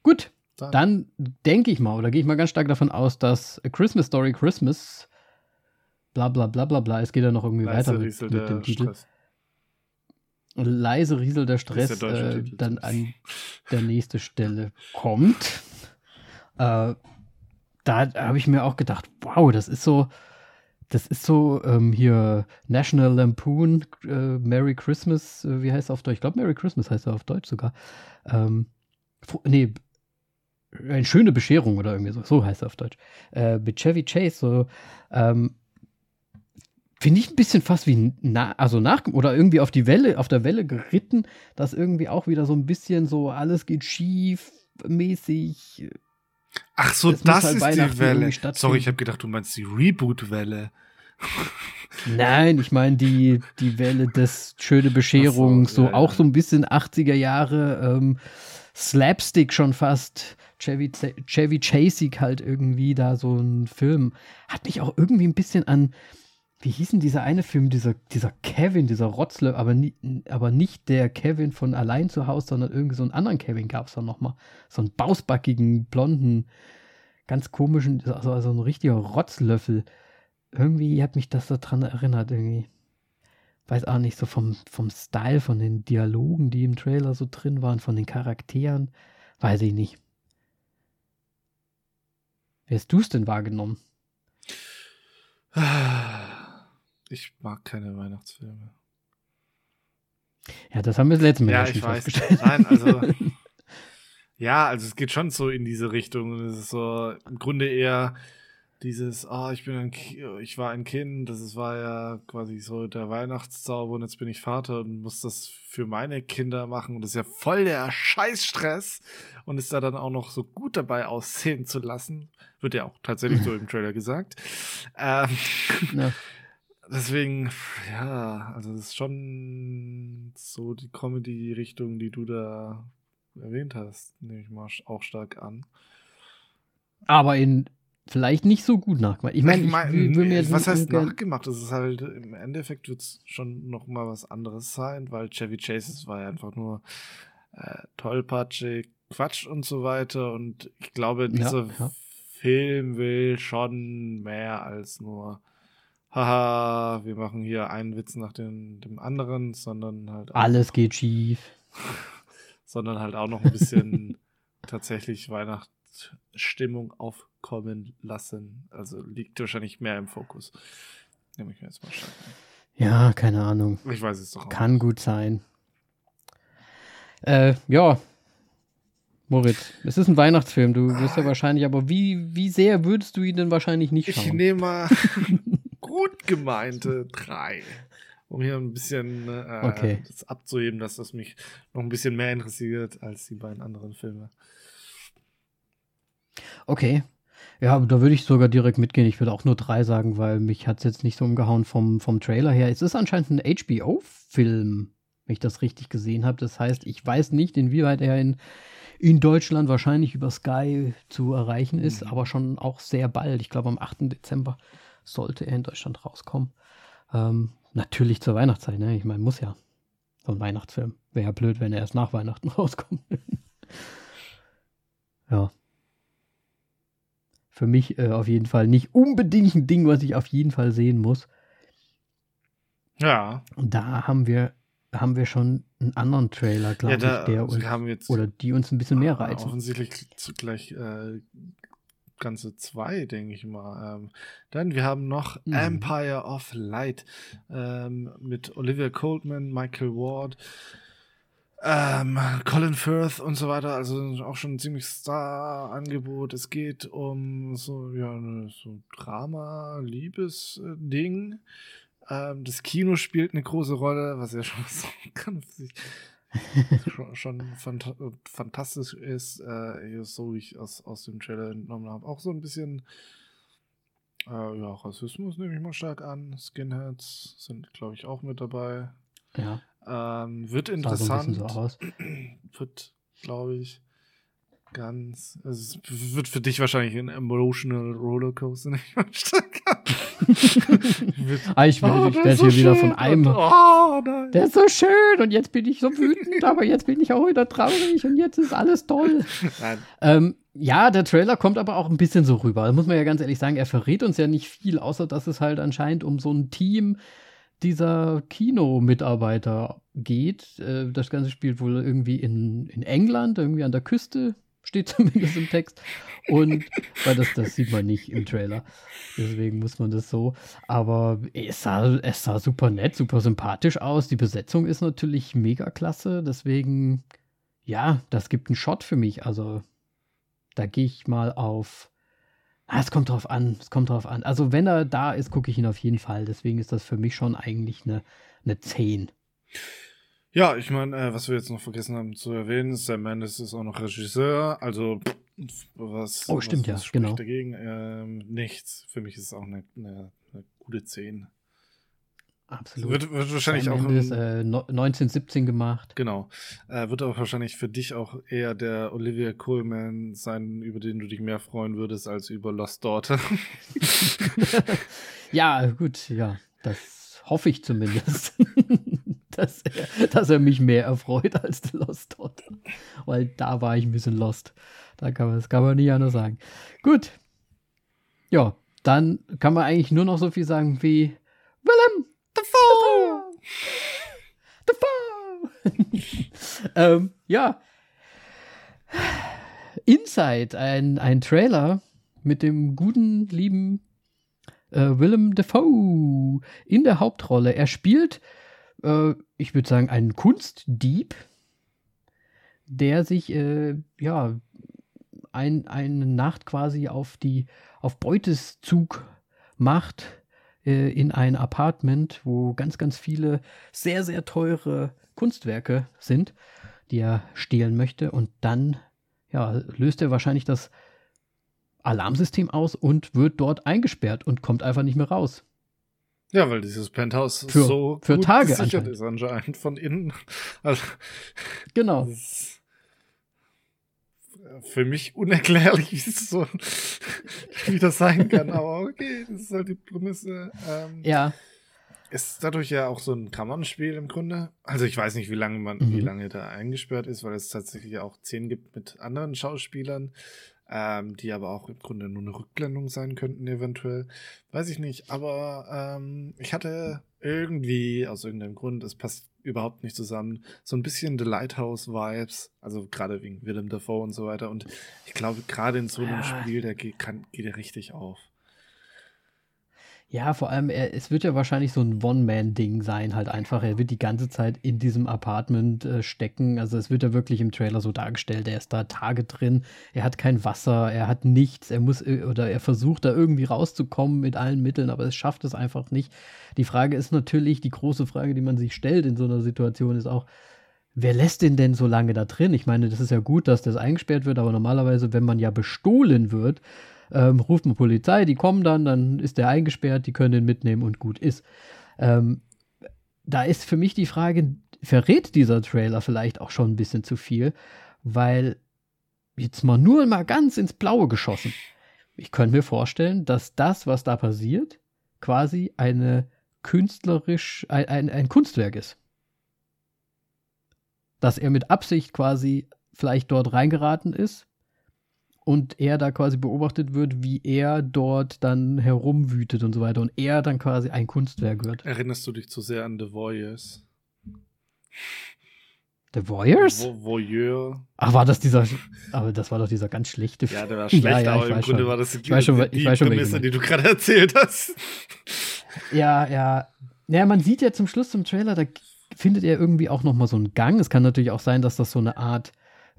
Gut, dann denke ich mal, oder gehe ich mal ganz stark davon aus, dass A Christmas Story Christmas, bla bla bla bla bla, es geht ja noch irgendwie Leise weiter mit, mit dem Titel. Stress. Leise Riesel der Das Stress der äh, dann an der nächste Stelle kommt. Äh, da habe ich mir auch gedacht, wow, das ist so, das ist so ähm, hier National Lampoon, äh, Merry Christmas, äh, wie heißt er auf Deutsch? Ich glaube, Merry Christmas heißt er auf Deutsch sogar. Ähm, nee, eine schöne Bescherung oder irgendwie so, so heißt er auf Deutsch. Äh, mit Chevy Chase, so, ähm, finde ich ein bisschen fast wie na, also nach oder irgendwie auf die Welle, auf der Welle geritten, dass irgendwie auch wieder so ein bisschen so alles geht schief mäßig. Ach so, muss das halt ist die Welle. Sorry, ich habe gedacht, du meinst die Reboot-Welle. Nein, ich meine die, die Welle des schöne Bescherung, so, so, ja, auch ja. so ein bisschen 80er Jahre ähm, Slapstick schon fast. Chevy, Chevy Chasey halt irgendwie da so ein Film. Hat mich auch irgendwie ein bisschen an, wie hieß denn dieser eine Film, dieser, dieser Kevin, dieser Rotzle, aber, nie, aber nicht der Kevin von allein zu Hause, sondern irgendwie so einen anderen Kevin gab es da nochmal. So einen bausbackigen, blonden, ganz komischen, also, also ein richtiger Rotzlöffel. Irgendwie hat mich das so dran erinnert, irgendwie. Weiß auch nicht, so vom, vom Style, von den Dialogen, die im Trailer so drin waren, von den Charakteren. Weiß ich nicht. Wie hast du es denn wahrgenommen? Ich mag keine Weihnachtsfilme. Ja, das haben wir das letzte Mal Ja, schon ich weiß. festgestellt. Nein, also. ja, also es geht schon so in diese Richtung. Und es ist so im Grunde eher dieses, ah, ich bin ein ich war ein Kind, das war ja quasi so der Weihnachtszauber und jetzt bin ich Vater und muss das für meine Kinder machen. Und das ist ja voll der Scheißstress und ist da dann auch noch so gut dabei aussehen zu lassen. Wird ja auch tatsächlich so im Trailer gesagt. Ähm, Ja. Deswegen, ja, also es ist schon so die Comedy-Richtung, die du da erwähnt hast, nehme ich mal auch stark an. Aber in vielleicht nicht so gut nachgemacht. Ich meine, ich, mein, mir jetzt was heißt nachgemacht? Das ist halt, im Endeffekt wird es schon noch mal was anderes sein, weil Chevy Chase war ja einfach nur äh, tollpatschig, Quatsch und so weiter. Und ich glaube, Ja, dieser ja. Film will schon mehr als nur haha, wir machen hier einen Witz nach dem, dem anderen, sondern halt. Alles geht schief. sondern halt auch noch ein bisschen tatsächlich Weihnachtsstimmung aufkommen lassen. Also liegt wahrscheinlich mehr im Fokus. Nehme ich mir jetzt mal stark Ja, keine Ahnung. Ich weiß es doch auch. Kann gut sein. Äh, ja. Moritz, es ist ein Weihnachtsfilm. Du wirst ja wahrscheinlich, aber wie, wie sehr würdest du ihn denn wahrscheinlich nicht schauen? Ich nehme mal gut gemeinte drei. Um hier ein bisschen äh, Okay. das abzuheben, dass das mich noch ein bisschen mehr interessiert als die beiden anderen Filme. Okay. Ja, aber da würde ich sogar direkt mitgehen. Ich würde auch nur drei sagen, weil mich hat es jetzt nicht so umgehauen vom, vom Trailer her. Es ist anscheinend ein HBO-Film, wenn ich das richtig gesehen habe. Das heißt, ich weiß nicht, inwieweit er in, in Deutschland wahrscheinlich über Sky zu erreichen ist, Mhm. aber schon auch sehr bald. Ich glaube, am 8. Dezember sollte er in Deutschland rauskommen. Ähm, natürlich zur Weihnachtszeit, ne? Ich meine, muss ja. So ein Weihnachtsfilm. Wäre ja blöd, wenn er erst nach Weihnachten rauskommt. ja. Für mich äh, auf jeden Fall nicht unbedingt ein Ding, was ich auf jeden Fall sehen muss. Ja, Und da haben wir, haben wir schon einen anderen Trailer, glaube ja ich, der uns, oder die uns ein bisschen mehr reizen. offensichtlich zugleich äh, ganze zwei, denke ich mal. Ähm, dann wir haben noch Mhm. Empire of Light ähm, mit Olivia Colman, Michael Ward, ähm, Colin Firth und so weiter. Also auch schon ein ziemlich Star-Angebot. Es geht um so ja ne, so Drama, Liebes-Ding. Ähm, das Kino spielt eine große Rolle, was ja schon so ganz schon, schon phanta fantastisch ist, äh, so wie ich aus, aus dem Trailer entnommen habe. Auch so ein bisschen äh, ja, Rassismus nehme ich mal stark an. Skinheads sind, glaube ich, auch mit dabei. Ja, Ähm, wird so interessant. so aus. wird, glaube ich, ganz. Es wird für dich wahrscheinlich ein emotional Rollercoaster. Wird- Ah, ich werde Oh, ich werd ist so hier wieder von einem. und- Oh, nein. Der ist so schön und jetzt bin ich so wütend, aber jetzt bin ich auch wieder traurig und jetzt ist alles toll. Ähm, ja, der Trailer kommt aber auch ein bisschen so rüber. Das muss man ja ganz ehrlich sagen. Er verrät uns ja nicht viel, außer dass es halt anscheinend um so ein Team dieser Kinomitarbeiter geht. Äh, das Ganze spielt wohl irgendwie in, in England, irgendwie an der Küste, steht zumindest im Text. Und weil das, das sieht man nicht im Trailer. Deswegen muss man das so. Aber es sah, es sah super nett, super sympathisch aus. Die Besetzung ist natürlich mega klasse. Deswegen, ja, das gibt einen Shot für mich. Also da gehe ich mal auf. Ah, es kommt drauf an, es kommt drauf an. Also, wenn er da ist, gucke ich ihn auf jeden Fall. Deswegen ist das für mich schon eigentlich eine, eine 10. Ja, ich meine, äh, was wir jetzt noch vergessen haben zu erwähnen, Sam Mendes ist auch noch Regisseur, also pff, was, Oh, stimmt was, ja, was spricht genau. dagegen? Ähm, nichts. Für mich ist es auch eine, eine, eine gute 10. Absolut. Wird, wird wahrscheinlich auch Mendes, ein, äh, no- 1917 gemacht. genau. Äh, wird auch wahrscheinlich für dich auch eher der Olivia Coleman sein, über den du dich mehr freuen würdest als über Lost Daughter. ja, gut, ja, das hoffe ich zumindest. dass, er, dass er mich mehr erfreut als The Lost Daughter. Weil da war ich ein bisschen lost. Da kann man, das kann man nicht anders sagen. Gut. Ja, dann kann man eigentlich nur noch so viel sagen wie Willem Dafoe! Dafoe! ähm, ja. Inside, ein, ein Trailer mit dem guten, lieben äh, Willem Dafoe in der Hauptrolle. Er spielt, äh, ich würde sagen, einen Kunstdieb, der sich, äh, ja, ein, eine Nacht quasi auf die, auf Beuteszug macht äh, in ein Apartment, wo ganz, ganz viele sehr, sehr teure Kunstwerke sind, die er stehlen möchte. Und dann, ja, löst er wahrscheinlich das Alarmsystem aus und wird dort eingesperrt und kommt einfach nicht mehr raus. Ja, weil dieses Penthouse Für- so für gut Tage gesichert ist anscheinend von innen. Also, Genau. Für mich unerklärlich, wie so wie das sein kann. Aber okay, das ist halt die Prämisse. Ähm, Ja, Ist dadurch ja auch so ein Kammerspiel im Grunde. Also ich weiß nicht, wie lange man, Mhm. wie lange da eingesperrt ist, weil es tatsächlich auch Szenen gibt mit anderen Schauspielern. Ähm, die aber auch im Grunde nur eine Rückblendung sein könnten, eventuell. Weiß ich nicht, aber ähm, ich hatte irgendwie, aus irgendeinem Grund, es passt überhaupt nicht zusammen, so ein bisschen The Lighthouse-Vibes, also gerade wegen Willem Dafoe und so weiter. Und ich glaube, gerade in so einem ja. Spiel, der geht, kann, geht er richtig auf. Ja, vor allem, er, es wird ja wahrscheinlich so ein One-Man-Ding sein, halt einfach. Er wird die ganze Zeit in diesem Apartment äh, stecken. Also es wird ja wirklich im Trailer so dargestellt. Er ist da Tage drin, er hat kein Wasser, er hat nichts, er muss äh, oder er versucht da irgendwie rauszukommen mit allen Mitteln, aber es schafft es einfach nicht. Die Frage ist natürlich, die große Frage, die man sich stellt in so einer Situation, ist auch, wer lässt den denn so lange da drin? Ich meine, das ist ja gut, dass das eingesperrt wird, aber normalerweise, wenn man ja bestohlen wird, ähm, ruft man Polizei, die kommen dann, dann ist der eingesperrt, die können den mitnehmen und gut ist. Ähm, da ist für mich die Frage, verrät dieser Trailer vielleicht auch schon ein bisschen zu viel, weil jetzt mal nur mal ganz ins Blaue geschossen. Ich könnte mir vorstellen, dass das, was da passiert, quasi eine künstlerisch, ein, ein, ein Kunstwerk ist. Dass er mit Absicht quasi vielleicht dort reingeraten ist, und er da quasi beobachtet wird, wie er dort dann herumwütet und so weiter und er dann quasi ein Kunstwerk wird. Erinnerst du dich zu sehr an The Voyeurs? The Voyeurs? Vo Voyeur. Ach, war das dieser, aber das war doch dieser ganz schlechte Film. Ja, der war schlecht, ja, ja, aber im Grunde schon. war das die, ich weiß schon, die, die Prämisse, die du gerade erzählt hast. Ja, ja. Ja, man sieht ja zum Schluss zum Trailer, da findet er irgendwie auch noch mal so einen Gang. Es kann natürlich auch sein, dass das so eine Art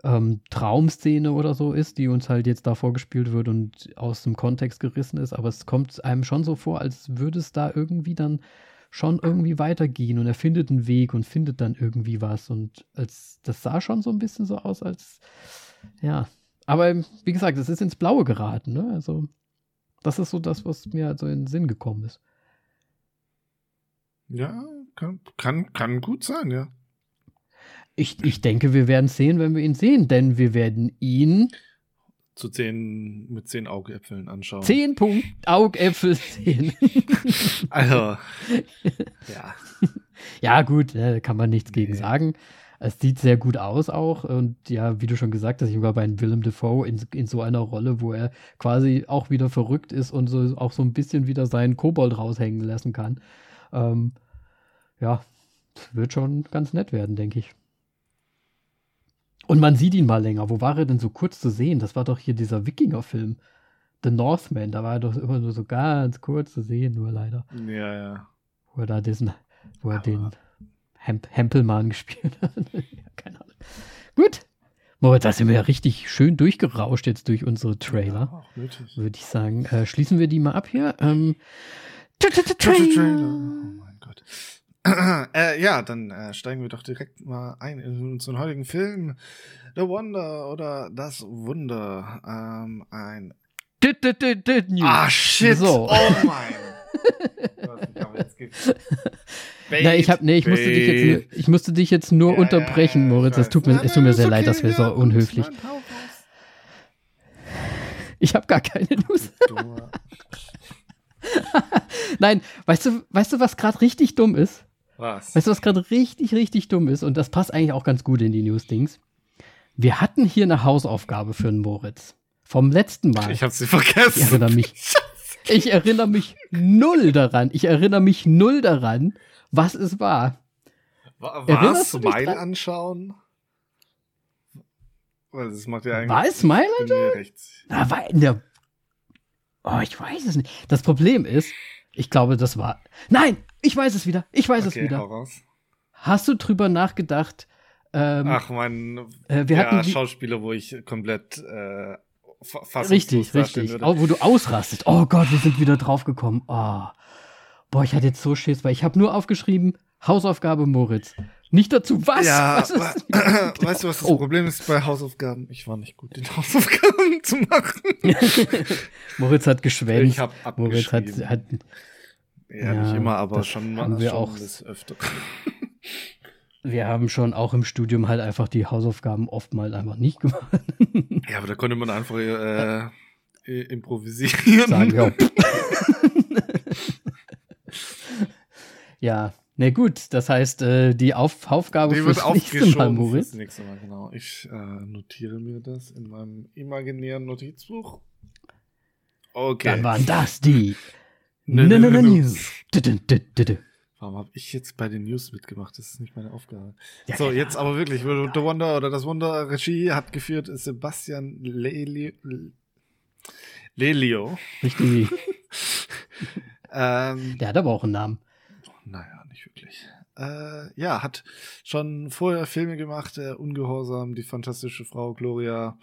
ähm, Traumszene oder so ist, die uns halt jetzt da vorgespielt wird und aus dem Kontext gerissen ist, aber es kommt einem schon so vor, als würde es da irgendwie dann schon irgendwie weitergehen und er findet einen Weg und findet dann irgendwie was und als das sah schon so ein bisschen so aus, als ja. Aber wie gesagt, es ist ins Blaue geraten, ne? Also das ist so das, was mir halt so in den Sinn gekommen ist. Ja, kann, kann, kann gut sein, ja. Ich, ich denke, wir werden sehen, wenn wir ihn sehen, denn wir werden ihn zu zehn, mit zehn Augäpfeln anschauen. Zehn Punkt Augäpfel sehen. also, ja. Ja, gut, da kann man nichts nee. gegen sagen. Es sieht sehr gut aus auch. Und ja, wie du schon gesagt hast, ich war bei Willem Dafoe in, in so einer Rolle, wo er quasi auch wieder verrückt ist und so, auch so ein bisschen wieder seinen Kobold raushängen lassen kann. Ähm, ja, wird schon ganz nett werden, denke ich. Und man sieht ihn mal länger. Wo war er denn so kurz zu sehen? Das war doch hier dieser Wikinger-Film. The Northman. Da war er doch immer nur so ganz kurz zu sehen, nur leider. Ja, ja. Wo er da diesen, wo er Aber den Hemp Hempelmann gespielt hat. keine Ahnung. Gut. Moritz, da sind wir ja richtig schön durchgerauscht jetzt durch unsere Trailer. Ja, Würde ich sagen. Äh, schließen wir die mal ab hier. Ähm, Trailer. Oh mein Gott. Äh, ja, dann äh, steigen wir doch direkt mal ein in unseren heutigen Film. The Wonder oder Das Wunder. Ähm, ein. Ah, shit. So. Oh mein. Na, ich hab, nee, ich musste dich jetzt, ich musste dich jetzt nur ja, unterbrechen, Moritz. Es tut mir, es tut mir sehr okay, leid, dass wir so unhöflich. Ich habe gar keine News. Nein, weißt du, weißt du, was gerade richtig dumm ist? Was? Weißt du, was gerade richtig, richtig dumm ist? Und das passt eigentlich auch ganz gut in die News-Dings. Wir hatten hier eine Hausaufgabe für den Moritz. Vom letzten Mal. Ich habe sie vergessen. Ich erinnere mich. Ich erinnere mich null daran. Ich erinnere mich null daran, was es war. War Smile anschauen? Weil das macht ja eigentlich. War es Smile anschauen? Na, war in der. Oh, ich weiß es nicht. Das Problem ist, ich glaube, das war. Nein, ich weiß es wieder. Ich weiß okay, es wieder. Hau raus. Hast du drüber nachgedacht? Ähm, Ach, mein äh, wir hatten Schauspieler, wo ich komplett äh, Richtig, richtig. Oh, wo du ausrastest. Oh Gott, wir sind wieder draufgekommen. Oh. Boah, ich hatte jetzt so Schiss, weil ich habe nur aufgeschrieben, Hausaufgabe Moritz. Nicht dazu, was? Ja, was weißt du, was das oh. Problem ist bei Hausaufgaben? Ich war nicht gut, den Hausaufgaben zu machen. Moritz hat geschwänzt. Ich habe abgeschrieben. Moritz hat, hat ja, ja, nicht immer, aber schon mal wir schon auch öfter. wir haben schon auch im Studium halt einfach die Hausaufgaben oftmals einfach nicht gemacht. ja, aber da konnte man einfach äh, improvisieren. Sagen wir auch. ja, Na gut, das heißt, äh, die Auf Aufgabe Die fürs nächste Mal, Moritz. fürs nächste Mal, genau. Ich äh, notiere mir das in meinem imaginären Notizbuch. Okay. Dann waren das die. News. Warum habe ich jetzt bei den News mitgemacht? Das ist nicht meine Aufgabe. Ja, so, jetzt aber wirklich. The Wonder oder das Wunder Regie hat geführt Sebastian Lelio. Lelio. Richtig. Ähm, Der hat aber auch einen Namen. Naja, nicht wirklich. Äh, ja, hat schon vorher Filme gemacht, äh, Ungehorsam, Die fantastische Frau Gloria,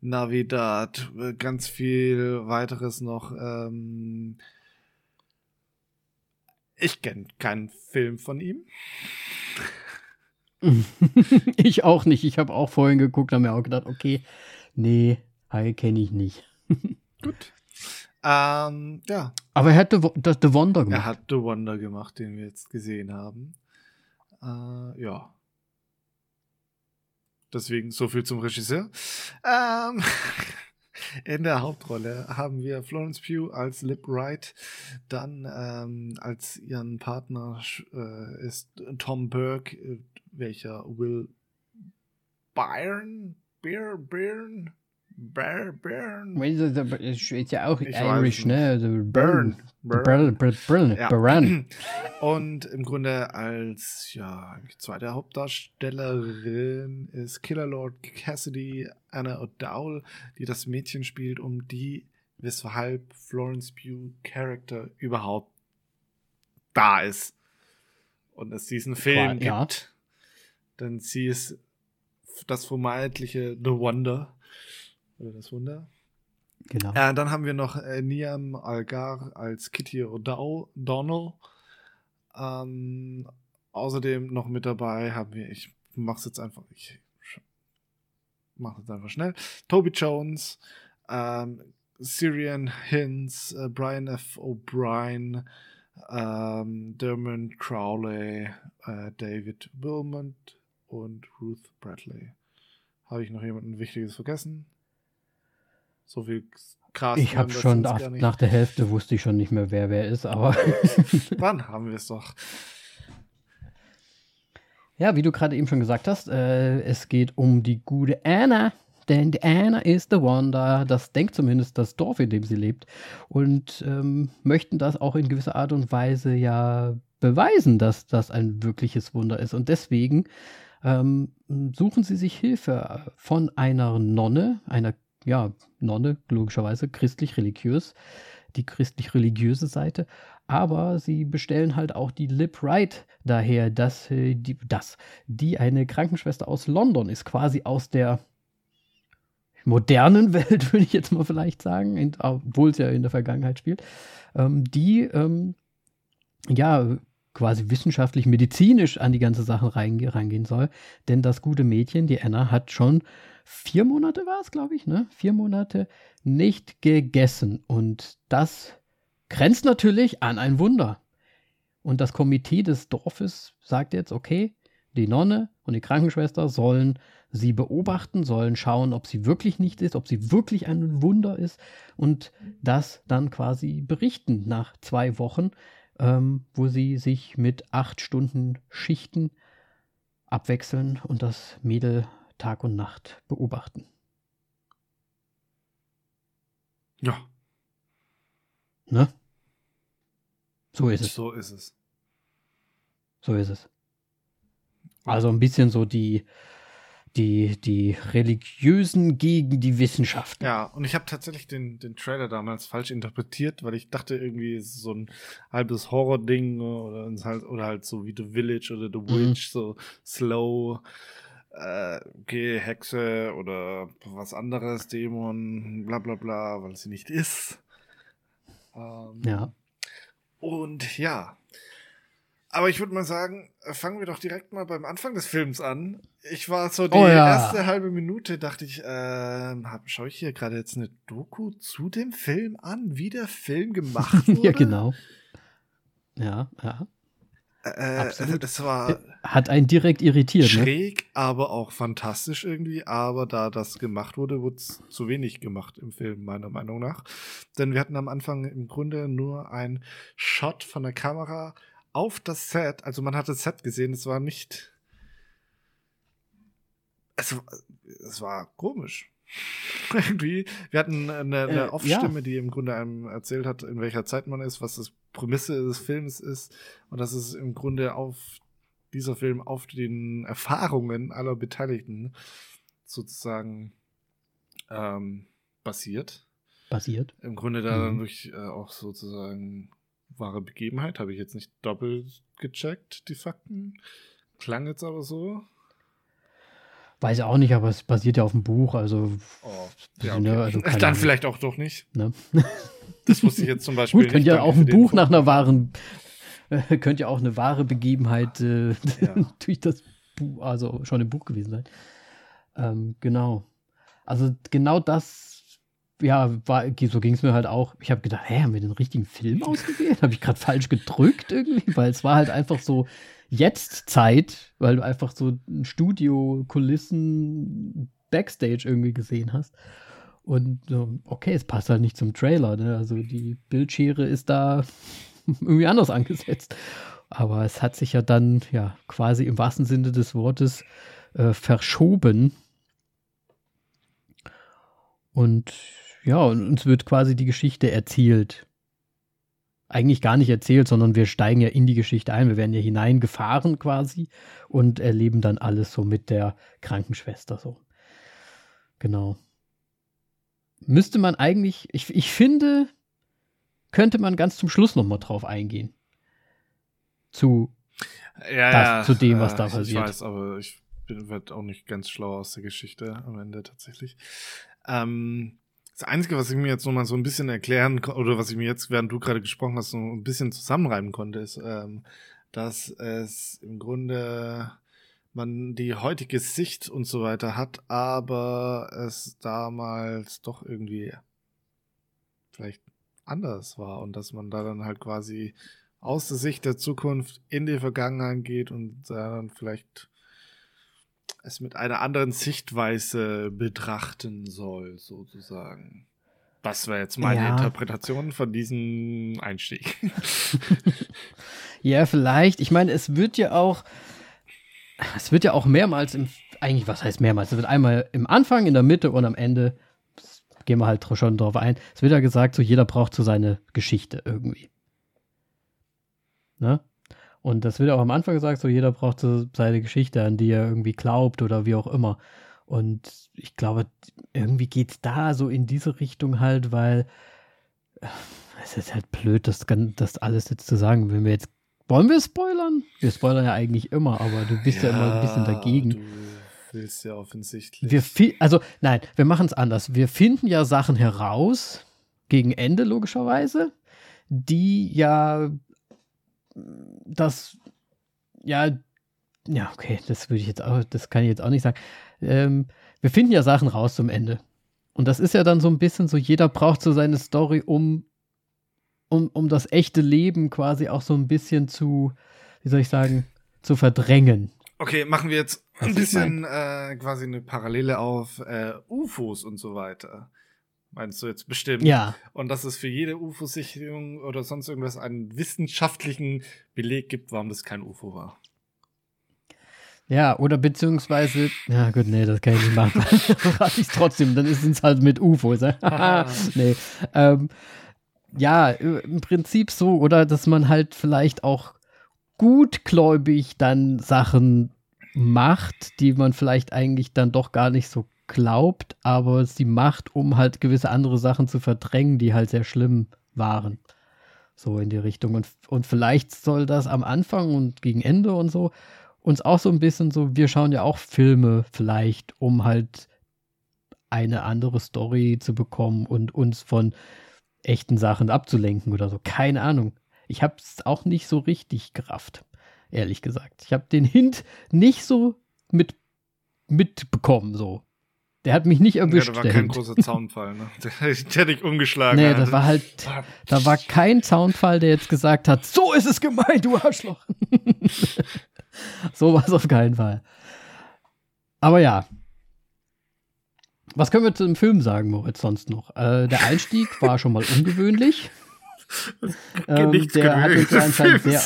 Navidad, äh, ganz viel weiteres noch. Ähm, ich kenne keinen Film von ihm. ich auch nicht. Ich habe auch vorhin geguckt, habe mir auch gedacht, okay, nee, Hai kenne ich nicht. Gut. Ähm, ja, Aber er hat The, The Wonder gemacht. er hat The Wonder gemacht, den wir jetzt gesehen haben. Äh, ja. Deswegen so viel zum Regisseur. Ähm, in der Hauptrolle haben wir Florence Pugh als Lip Wright. Dann ähm, als ihren Partner äh, ist Tom Burke, äh, welcher Will Byrne? Bear, Byrne? Das Ist ja auch Ich Irish, ne? Also Burn. Burn. Burn. Burn. Ja. Burn. Und im Grunde als ja, zweite Hauptdarstellerin ist Killer Lord Cassidy Anna O'Dowd, die das Mädchen spielt, um die weshalb Florence Pugh Character überhaupt da ist. Und es diesen Film Ja. gibt. Denn sie ist das vermeintliche The Wonder. Oder das Wunder. Genau. Äh, dann haben wir noch äh, Niam Algar als Kitty O'Donnell. Ähm, außerdem noch mit dabei haben wir, ich mach's jetzt einfach, ich sch- mach jetzt einfach schnell. Toby Jones, ähm, Syrian Hinz, äh, Brian F. O'Brien, ähm, Dermot Crowley, äh, David Wilmot und Ruth Bradley. Habe ich noch jemanden Wichtiges vergessen? So viel Cast. Ich habe schon nach, nach der Hälfte wusste ich schon nicht mehr, wer wer ist, aber Wann haben wir es doch? ja, wie du gerade eben schon gesagt hast, äh, es geht um die gute Anna. Denn die Anna ist the Wonder. Das denkt zumindest das Dorf, in dem sie lebt. Und ähm, möchten das auch in gewisser Art und Weise ja beweisen, dass das ein wirkliches Wunder ist. Und deswegen ähm, suchen sie sich Hilfe von einer Nonne, einer ja, Nonne, logischerweise christlich-religiös, die christlich-religiöse Seite. Aber sie bestellen halt auch die Lip Right daher, dass äh, die, das, die eine Krankenschwester aus London ist, quasi aus der modernen Welt, würde ich jetzt mal vielleicht sagen, obwohl es ja in der Vergangenheit spielt, ähm, die ähm, ja quasi wissenschaftlich, medizinisch an die ganze Sache reinge reingehen soll. Denn das gute Mädchen, die Anna, hat schon vier Monate war es, glaube ich, ne? Vier Monate nicht gegessen. Und das grenzt natürlich an ein Wunder. Und das Komitee des Dorfes sagt jetzt, okay, die Nonne und die Krankenschwester sollen sie beobachten, sollen schauen, ob sie wirklich nicht ist, ob sie wirklich ein Wunder ist und das dann quasi berichten nach zwei Wochen, ähm, wo sie sich mit acht Stunden Schichten abwechseln und das Mädel Tag und Nacht beobachten. Ja, Ne? So ist es. so ist es. So ist es. Also ein bisschen so die, die, die Religiösen gegen die Wissenschaft. Ja, und ich habe tatsächlich den, den Trailer damals falsch interpretiert, weil ich dachte irgendwie, es ist so ein halbes Horror-Ding oder, es halt, oder halt so wie The Village oder The Witch, so slow, äh, okay, Hexe oder was anderes, Dämon, bla bla bla, weil sie nicht ist. Ähm, Ja. Und ja. Aber ich würde mal sagen, äh, fangen wir doch direkt mal beim Anfang des Films an. Ich war so die Oh ja. erste halbe Minute, dachte ich, ähm, schaue ich hier gerade jetzt eine Doku zu dem Film an, wie der Film gemacht wurde? ja, genau. Ja, ja. Äh, Absolut. Das war Hat einen direkt irritiert, ne? schräg, aber auch fantastisch irgendwie. Aber da das gemacht wurde, wurde es zu wenig gemacht im Film, meiner Meinung nach. Denn wir hatten am Anfang im Grunde nur ein Shot von der Kamera auf das Set, also man hat das Set gesehen, es war nicht. Es, es war komisch. Irgendwie. Wir hatten eine, eine Äh, Off-Stimme, ja. die im Grunde einem erzählt hat, in welcher Zeit man ist, was das Prämisse des Films ist und dass es im Grunde auf dieser Film auf den Erfahrungen aller Beteiligten sozusagen ähm, basiert. Basiert. Im Grunde da dann Mhm. durch äh, auch sozusagen wahre Begebenheit, habe ich jetzt nicht doppelt gecheckt, die Fakten. Klang jetzt aber so. Weiß ich auch nicht, aber es basiert ja auf dem Buch, also Oh, Ja, ne, okay. also Dann Ahnung. vielleicht auch doch nicht. Ne? Das wusste ich jetzt zum Beispiel Gut, ja Danke auch ein Buch nach einer wahren, äh, könnte ja auch eine wahre Begebenheit äh, Ja. durch das Buch, also schon im Buch gewesen sein. Ähm, genau. Also genau das, ja, war, so ging es mir halt auch. Ich habe gedacht, hä, haben wir den richtigen Film ausgewählt? habe ich gerade falsch gedrückt irgendwie? Weil es war halt einfach so jetzt Zeit, weil du einfach so ein Studio, Kulissen, Backstage irgendwie gesehen hast. Und okay, es passt halt nicht zum Trailer. Ne? Also die Bildschere ist da irgendwie anders angesetzt. Aber es hat sich ja dann ja quasi im wahrsten Sinne des Wortes äh, verschoben. Und ja, und uns wird quasi die Geschichte erzählt. Eigentlich gar nicht erzählt, sondern wir steigen ja in die Geschichte ein. Wir werden ja hineingefahren quasi und erleben dann alles so mit der Krankenschwester so. Genau. Müsste man eigentlich, ich, ich finde, könnte man ganz zum Schluss nochmal drauf eingehen. Zu, ja, das ja, zu dem, was äh, da Ich passiert. weiß, aber ich werde auch nicht ganz schlau aus der Geschichte am Ende tatsächlich. Ähm, das Einzige, was ich mir jetzt noch mal so ein bisschen erklären oder was ich mir jetzt, während du gerade gesprochen hast, so ein bisschen zusammenreiben konnte, ist, ähm, dass es im Grunde man die heutige Sicht und so weiter hat, aber es damals doch irgendwie vielleicht anders war und dass man da dann halt quasi aus der Sicht der Zukunft in die Vergangenheit geht und da dann vielleicht es mit einer anderen Sichtweise betrachten soll, sozusagen. Das wäre jetzt meine Ja. Interpretation von diesem Einstieg. ja, vielleicht. Ich meine, es wird ja auch, es wird ja auch mehrmals im, eigentlich, was heißt mehrmals? Es wird einmal im Anfang, in der Mitte und am Ende, gehen wir halt schon drauf ein, es wird ja gesagt, so jeder braucht so seine Geschichte irgendwie. Ne? Und das wird auch am Anfang gesagt, so jeder braucht so seine Geschichte, an die er irgendwie glaubt oder wie auch immer. Und ich glaube, irgendwie geht es da so in diese Richtung halt, weil äh, es ist halt blöd, das, das alles jetzt zu sagen. Wenn wir jetzt, wollen wir spoilern? Wir spoilern ja eigentlich immer, aber du bist ja, immer ein bisschen dagegen. Du willst ja offensichtlich. Wir also nein, wir machen es anders. Wir finden ja Sachen heraus, gegen Ende logischerweise, die ja das, ja, ja, okay, das würde ich jetzt auch, das kann ich jetzt auch nicht sagen. Ähm, wir finden ja Sachen raus zum Ende. Und das ist ja dann so ein bisschen so, jeder braucht so seine Story, um, um, um das echte Leben quasi auch so ein bisschen zu, wie soll ich sagen, zu verdrängen. Okay, machen wir jetzt ein bisschen äh, quasi eine Parallele auf äh, UFOs und so weiter. Meinst du jetzt bestimmt? Ja, Und dass es für jede UFO-Sichtung oder sonst irgendwas einen wissenschaftlichen Beleg gibt, warum das kein UFO war. Ja, oder beziehungsweise, ja gut, nee, das kann ich nicht machen. Rate ich trotzdem, dann ist es halt mit UFOs. Ja? nee. Ähm, ja, im Prinzip so, oder dass man halt vielleicht auch gutgläubig dann Sachen macht, die man vielleicht eigentlich dann doch gar nicht so glaubt, aber sie macht, um halt gewisse andere Sachen zu verdrängen, die halt sehr schlimm waren. So in die Richtung. Und, und vielleicht soll das am Anfang und gegen Ende und so uns auch so ein bisschen so, wir schauen ja auch Filme vielleicht, um halt eine andere Story zu bekommen und uns von echten Sachen abzulenken oder so. Keine Ahnung. Ich habe es auch nicht so richtig gerafft, ehrlich gesagt. Ich habe den Hint nicht so mit mitbekommen, so. Der hat mich nicht Ja, erwischt. da war kein großer Zaunfall, ne? Der, der hätte ich umgeschlagen. Nee, das war halt, da war kein Soundfall, der jetzt gesagt hat, so ist es gemeint, du Arschloch. so war es auf keinen Fall. Aber ja. Was können wir zu dem Film sagen, Moritz, sonst noch? Äh, der Einstieg war schon mal ungewöhnlich. Ähm, der hat uns ja anscheinend sehr,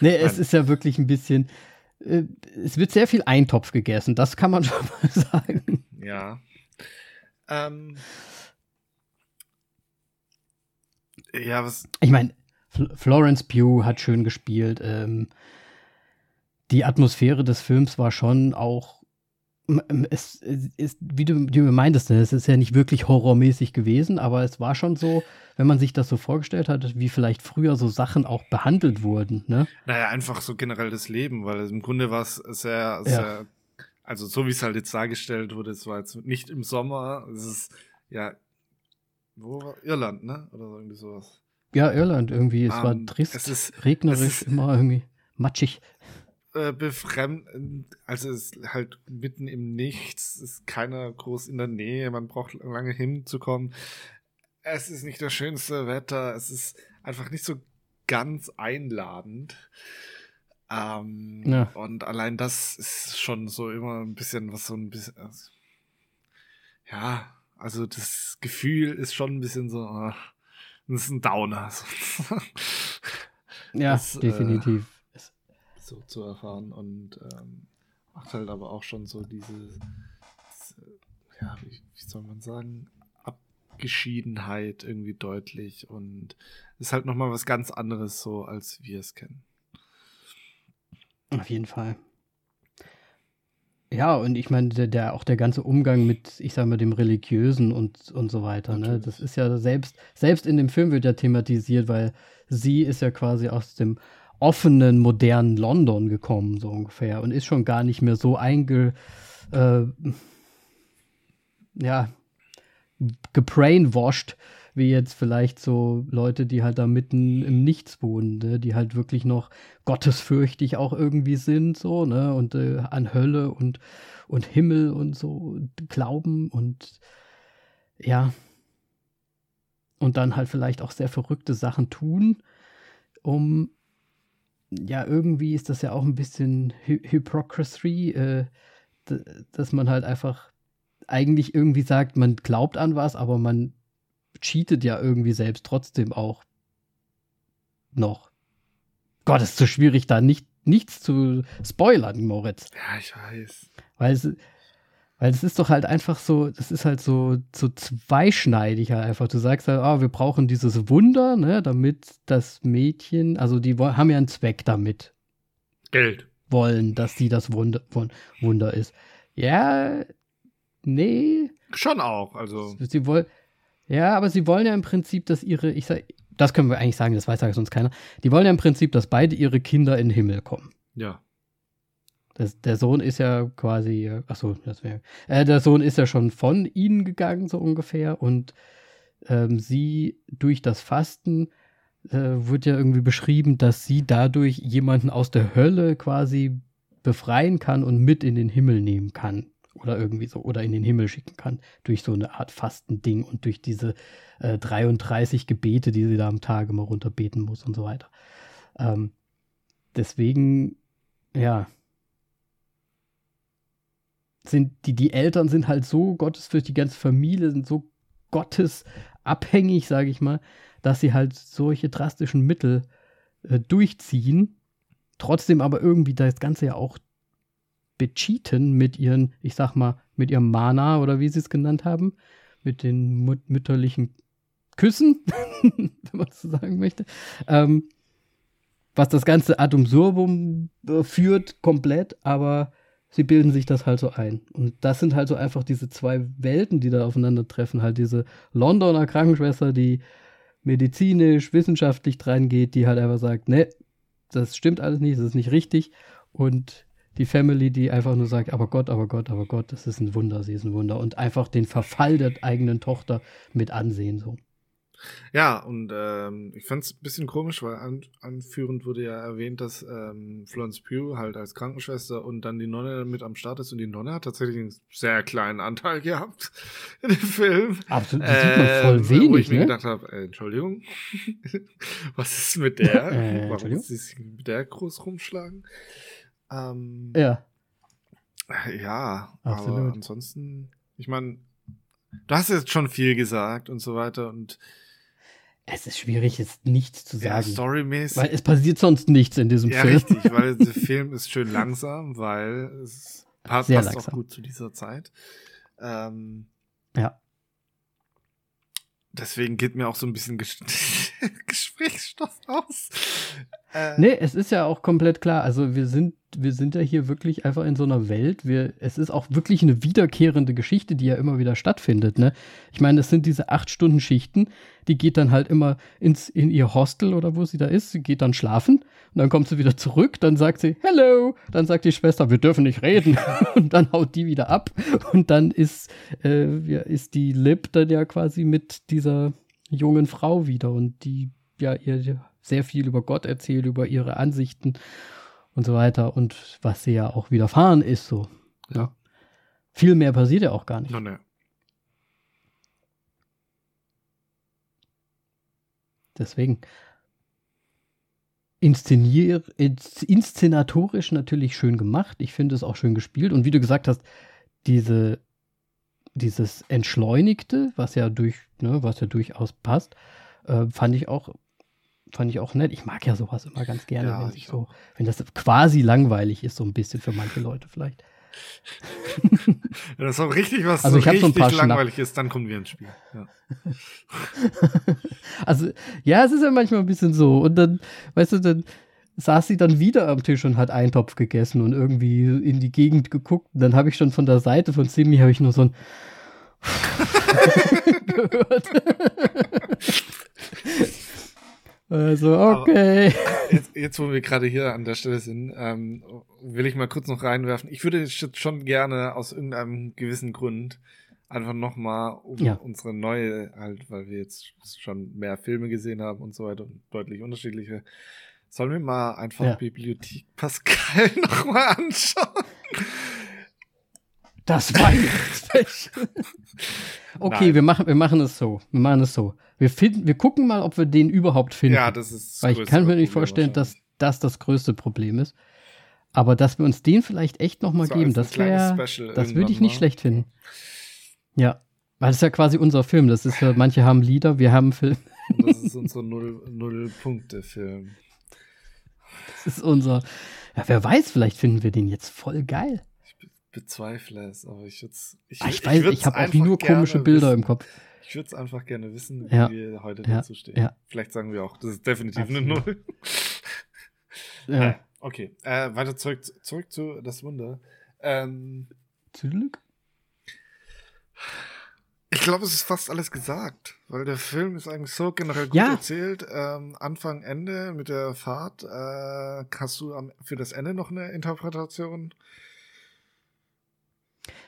nee, es ist ja wirklich ein bisschen. Äh, es wird sehr viel Eintopf gegessen, das kann man schon mal sagen. Ja. Ähm. Ja, was. Ich meine, Florence Pugh hat schön gespielt. Ähm, die Atmosphäre des Films war schon auch. Es ist, wie du, wie du meintest, es ist ja nicht wirklich horrormäßig gewesen, aber es war schon so, wenn man sich das so vorgestellt hat, wie vielleicht früher so Sachen auch behandelt wurden. Ne? Naja, einfach so generell das Leben, weil im Grunde war es sehr, sehr, ja. also so wie es halt jetzt dargestellt wurde, es war jetzt nicht im Sommer, es ist ja, wo war Irland, ne? Oder irgendwie sowas. Ja, Irland irgendwie. Es um, war trist, es ist, regnerisch, es ist, immer irgendwie matschig. Äh, befremdend, also es ist halt mitten im Nichts, ist keiner groß in der Nähe, man braucht lange hinzukommen. Es ist nicht das schönste Wetter, es ist einfach nicht so ganz einladend. Ähm, ja. Und allein das ist schon so immer ein bisschen was so ein bisschen. Also, ja, also das Gefühl ist schon ein bisschen so. Ach, das ist ein Downer. ja, das, äh, definitiv. Äh, so zu erfahren und ähm, macht halt aber auch schon so diese, diese ja, wie, wie, soll man sagen, Abgeschiedenheit irgendwie deutlich und ist halt nochmal was ganz anderes so, als wir es kennen. Auf jeden Fall. Ja, und ich meine, der, der, auch der ganze Umgang mit, ich sag mal, dem Religiösen und, und so weiter, ne? Das ist ja selbst, selbst in dem Film wird ja thematisiert, weil sie ist ja quasi aus dem offenen, modernen London gekommen, so ungefähr, und ist schon gar nicht mehr so einge, äh, ja, gebrainwashed, wie jetzt vielleicht so Leute, die halt da mitten im Nichts wohnen, ne? die halt wirklich noch gottesfürchtig auch irgendwie sind, so, ne, und äh, an Hölle und, und Himmel und so glauben und ja. Und dann halt vielleicht auch sehr verrückte Sachen tun, um ja, irgendwie ist das ja auch ein bisschen Hy Hypocrisy, äh, dass man halt einfach eigentlich irgendwie sagt, man glaubt an was, aber man cheatet ja irgendwie selbst trotzdem auch noch. Gott, es ist so schwierig, da nicht, nichts zu spoilern, Moritz. Ja, ich weiß. Weil es, weil es ist doch halt einfach so, das ist halt so, so zweischneidig halt einfach. Du sagst halt, oh, wir brauchen dieses Wunder, ne, damit das Mädchen, also die haben ja einen Zweck damit. Geld. Wollen, dass sie das Wunder, Wunder ist. Ja, nee. Schon auch, also. Sie wollen, ja, aber sie wollen ja im Prinzip, dass ihre, ich sag, das können wir eigentlich sagen, das weiß ja sonst keiner. Die wollen ja im Prinzip, dass beide ihre Kinder in den Himmel kommen. Ja. Das, der Sohn ist ja quasi, achso, das wäre, äh, der Sohn ist ja schon von ihnen gegangen, so ungefähr, und ähm, sie durch das Fasten äh, wird ja irgendwie beschrieben, dass sie dadurch jemanden aus der Hölle quasi befreien kann und mit in den Himmel nehmen kann oder irgendwie so oder in den Himmel schicken kann durch so eine Art Fastending und durch diese äh, 33 Gebete, die sie da am Tag immer runterbeten muss und so weiter. Ähm, deswegen, ja, sind die, die Eltern sind halt so gottesfürchtig, die ganze Familie sind so gottesabhängig, sage ich mal, dass sie halt solche drastischen Mittel äh, durchziehen, trotzdem aber irgendwie das Ganze ja auch becheaten mit ihren, ich sag mal, mit ihrem Mana oder wie sie es genannt haben, mit den mut mütterlichen Küssen, wenn man so sagen möchte. Ähm, was das ganze Ad absurdum äh, führt, komplett, aber sie bilden sich das halt so ein. Und das sind halt so einfach diese zwei Welten, die da aufeinandertreffen. Halt diese Londoner Krankenschwester, die medizinisch, wissenschaftlich dran geht, die halt einfach sagt, ne, das stimmt alles nicht, das ist nicht richtig. Und die Family, die einfach nur sagt, aber Gott, aber Gott, aber Gott, das ist ein Wunder, sie ist ein Wunder. Und einfach den Verfall der eigenen Tochter mit ansehen. So. Ja, und ähm, ich fand es ein bisschen komisch, weil an, anführend wurde ja erwähnt, dass ähm, Florence Pugh halt als Krankenschwester und dann die Nonne mit am Start ist und die Nonne hat tatsächlich einen sehr kleinen Anteil gehabt in dem Film. Absolut, das sieht man voll ähm, wenig, Wo ich ne? mir gedacht habe, äh, Entschuldigung, was ist mit der? äh, Warum muss sie sich mit der groß rumschlagen? Ähm, ja. Ja, Absolut. aber ansonsten, ich meine, du hast jetzt schon viel gesagt und so weiter und Es ist schwierig, jetzt nichts zu Ja, sagen. storymäßig. weil es passiert sonst nichts in diesem Ja, Film. richtig, weil der Film ist schön langsam, weil es pa- Sehr passt auch langsam. gut zu dieser Zeit. Ähm, Ja. deswegen geht mir auch so ein bisschen Gesprächsstoff aus. Äh, Nee, es ist ja auch komplett klar. Also wir sind, wir sind ja hier wirklich einfach in so einer Welt. Wir, es ist auch wirklich eine wiederkehrende Geschichte, die ja immer wieder stattfindet. Ne? Ich meine, es sind diese acht Stunden Schichten. Die geht dann halt immer ins, in ihr Hostel oder wo sie da ist. Sie geht dann schlafen und dann kommt sie wieder zurück. Dann sagt sie Hello. Dann sagt die Schwester, wir dürfen nicht reden. und dann haut die wieder ab. Und dann ist, äh, ja, ist die Lib dann ja quasi mit dieser jungen Frau wieder und die ja ihr sehr viel über Gott erzählt, über ihre Ansichten und so weiter und was sie ja auch widerfahren ist so. Ja. Viel mehr passiert ja auch gar nicht. no, ne. Deswegen inszenier, ins- inszenatorisch natürlich schön gemacht. Ich finde es auch schön gespielt. Und wie du gesagt hast, diese, dieses Entschleunigte, was ja durch, ne, was ja durchaus passt, äh, fand ich auch, fand ich auch nett. Ich mag ja sowas immer ganz gerne, Ja, wenn ich so, wenn das quasi langweilig ist, so ein bisschen für manche Leute vielleicht. Wenn das auch richtig was Also so ich hab so ein richtig paar Schnapp- langweilig ist, dann kommen wir ins Spiel. Ja. Also, ja, es ist ja manchmal ein bisschen so. Und dann, weißt du, dann saß sie dann wieder am Tisch und hat Eintopf gegessen und irgendwie in die Gegend geguckt. Und dann habe ich schon von der Seite von Simi habe ich nur so ein gehört. also, okay. Jetzt, jetzt, wo wir gerade hier an der Stelle sind, ähm, will ich mal kurz noch reinwerfen. Ich würde jetzt schon gerne aus irgendeinem gewissen Grund einfach nochmal um Ja. unsere neue, halt, weil wir jetzt schon mehr Filme gesehen haben und so weiter und deutlich unterschiedliche, sollen wir mal einfach Ja. Bibliothek Pascal nochmal anschauen? Das Weihnachtsfest. okay, Nein. wir machen, wir machen es so. Wir machen es so. Wir, finden, wir gucken mal, ob wir den überhaupt finden. Ja, das ist. Weil ich kann mir nicht vorstellen, dass das das größte Problem ist. Aber dass wir uns den vielleicht echt noch mal So geben, das wäre, das würde ich nicht mal. schlecht finden. Ja, weil das ist ja quasi unser Film. Das ist ja, manche haben Lieder, wir haben Film. Das ist unser Null- Null-Punkte-Film. Das ist unser. Ja, wer weiß, vielleicht finden wir den jetzt voll geil. Ich be- bezweifle es, aber ich würde es. Ich, Ah, Ich, weiß, würd's ich habe auch nur komische Bilder wissen. im Kopf. Ich würde es einfach gerne wissen, wie Ja, wir heute ja, dazu stehen. ja. Vielleicht sagen wir auch, das ist definitiv eine Absolut. Null. Ja. Äh, okay, äh, weiter zurück, zurück zu Das Wunder. Ähm, Zurück? Ich glaube, es ist fast alles gesagt, weil der Film ist eigentlich so generell gut Ja. erzählt. Ähm, Anfang, Ende mit der Fahrt. Äh, hast du am, für das Ende noch eine Interpretation?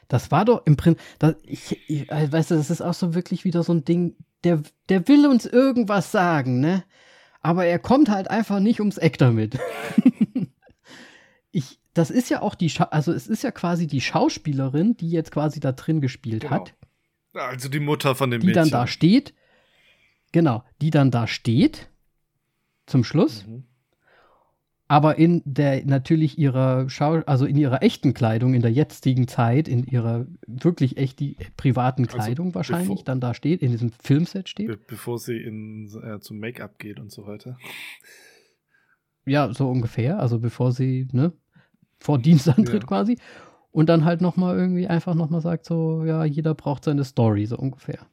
Das war doch im Prinzip, das, ich, ich, äh, weißt du, das ist auch so wirklich wieder so ein Ding, der, der will uns irgendwas sagen, ne? Aber er kommt halt einfach nicht ums Eck damit. ich, das ist ja auch die, Scha also es ist ja quasi die Schauspielerin, die jetzt quasi da drin gespielt Genau. hat, Also die Mutter von dem die Mädchen. dann da steht, genau, die dann da steht, zum Schluss, Mhm. aber in der natürlich ihrer Schau also in ihrer echten Kleidung in der jetzigen Zeit in ihrer wirklich echt die privaten Also Kleidung wahrscheinlich bevor- dann da steht in diesem Filmset steht Be bevor sie in, äh, zum Make-up geht und so weiter. ja so ungefähr also bevor sie ne vor Dienstantritt Ja. quasi und dann halt noch mal irgendwie einfach noch mal sagt so ja jeder braucht seine Story so ungefähr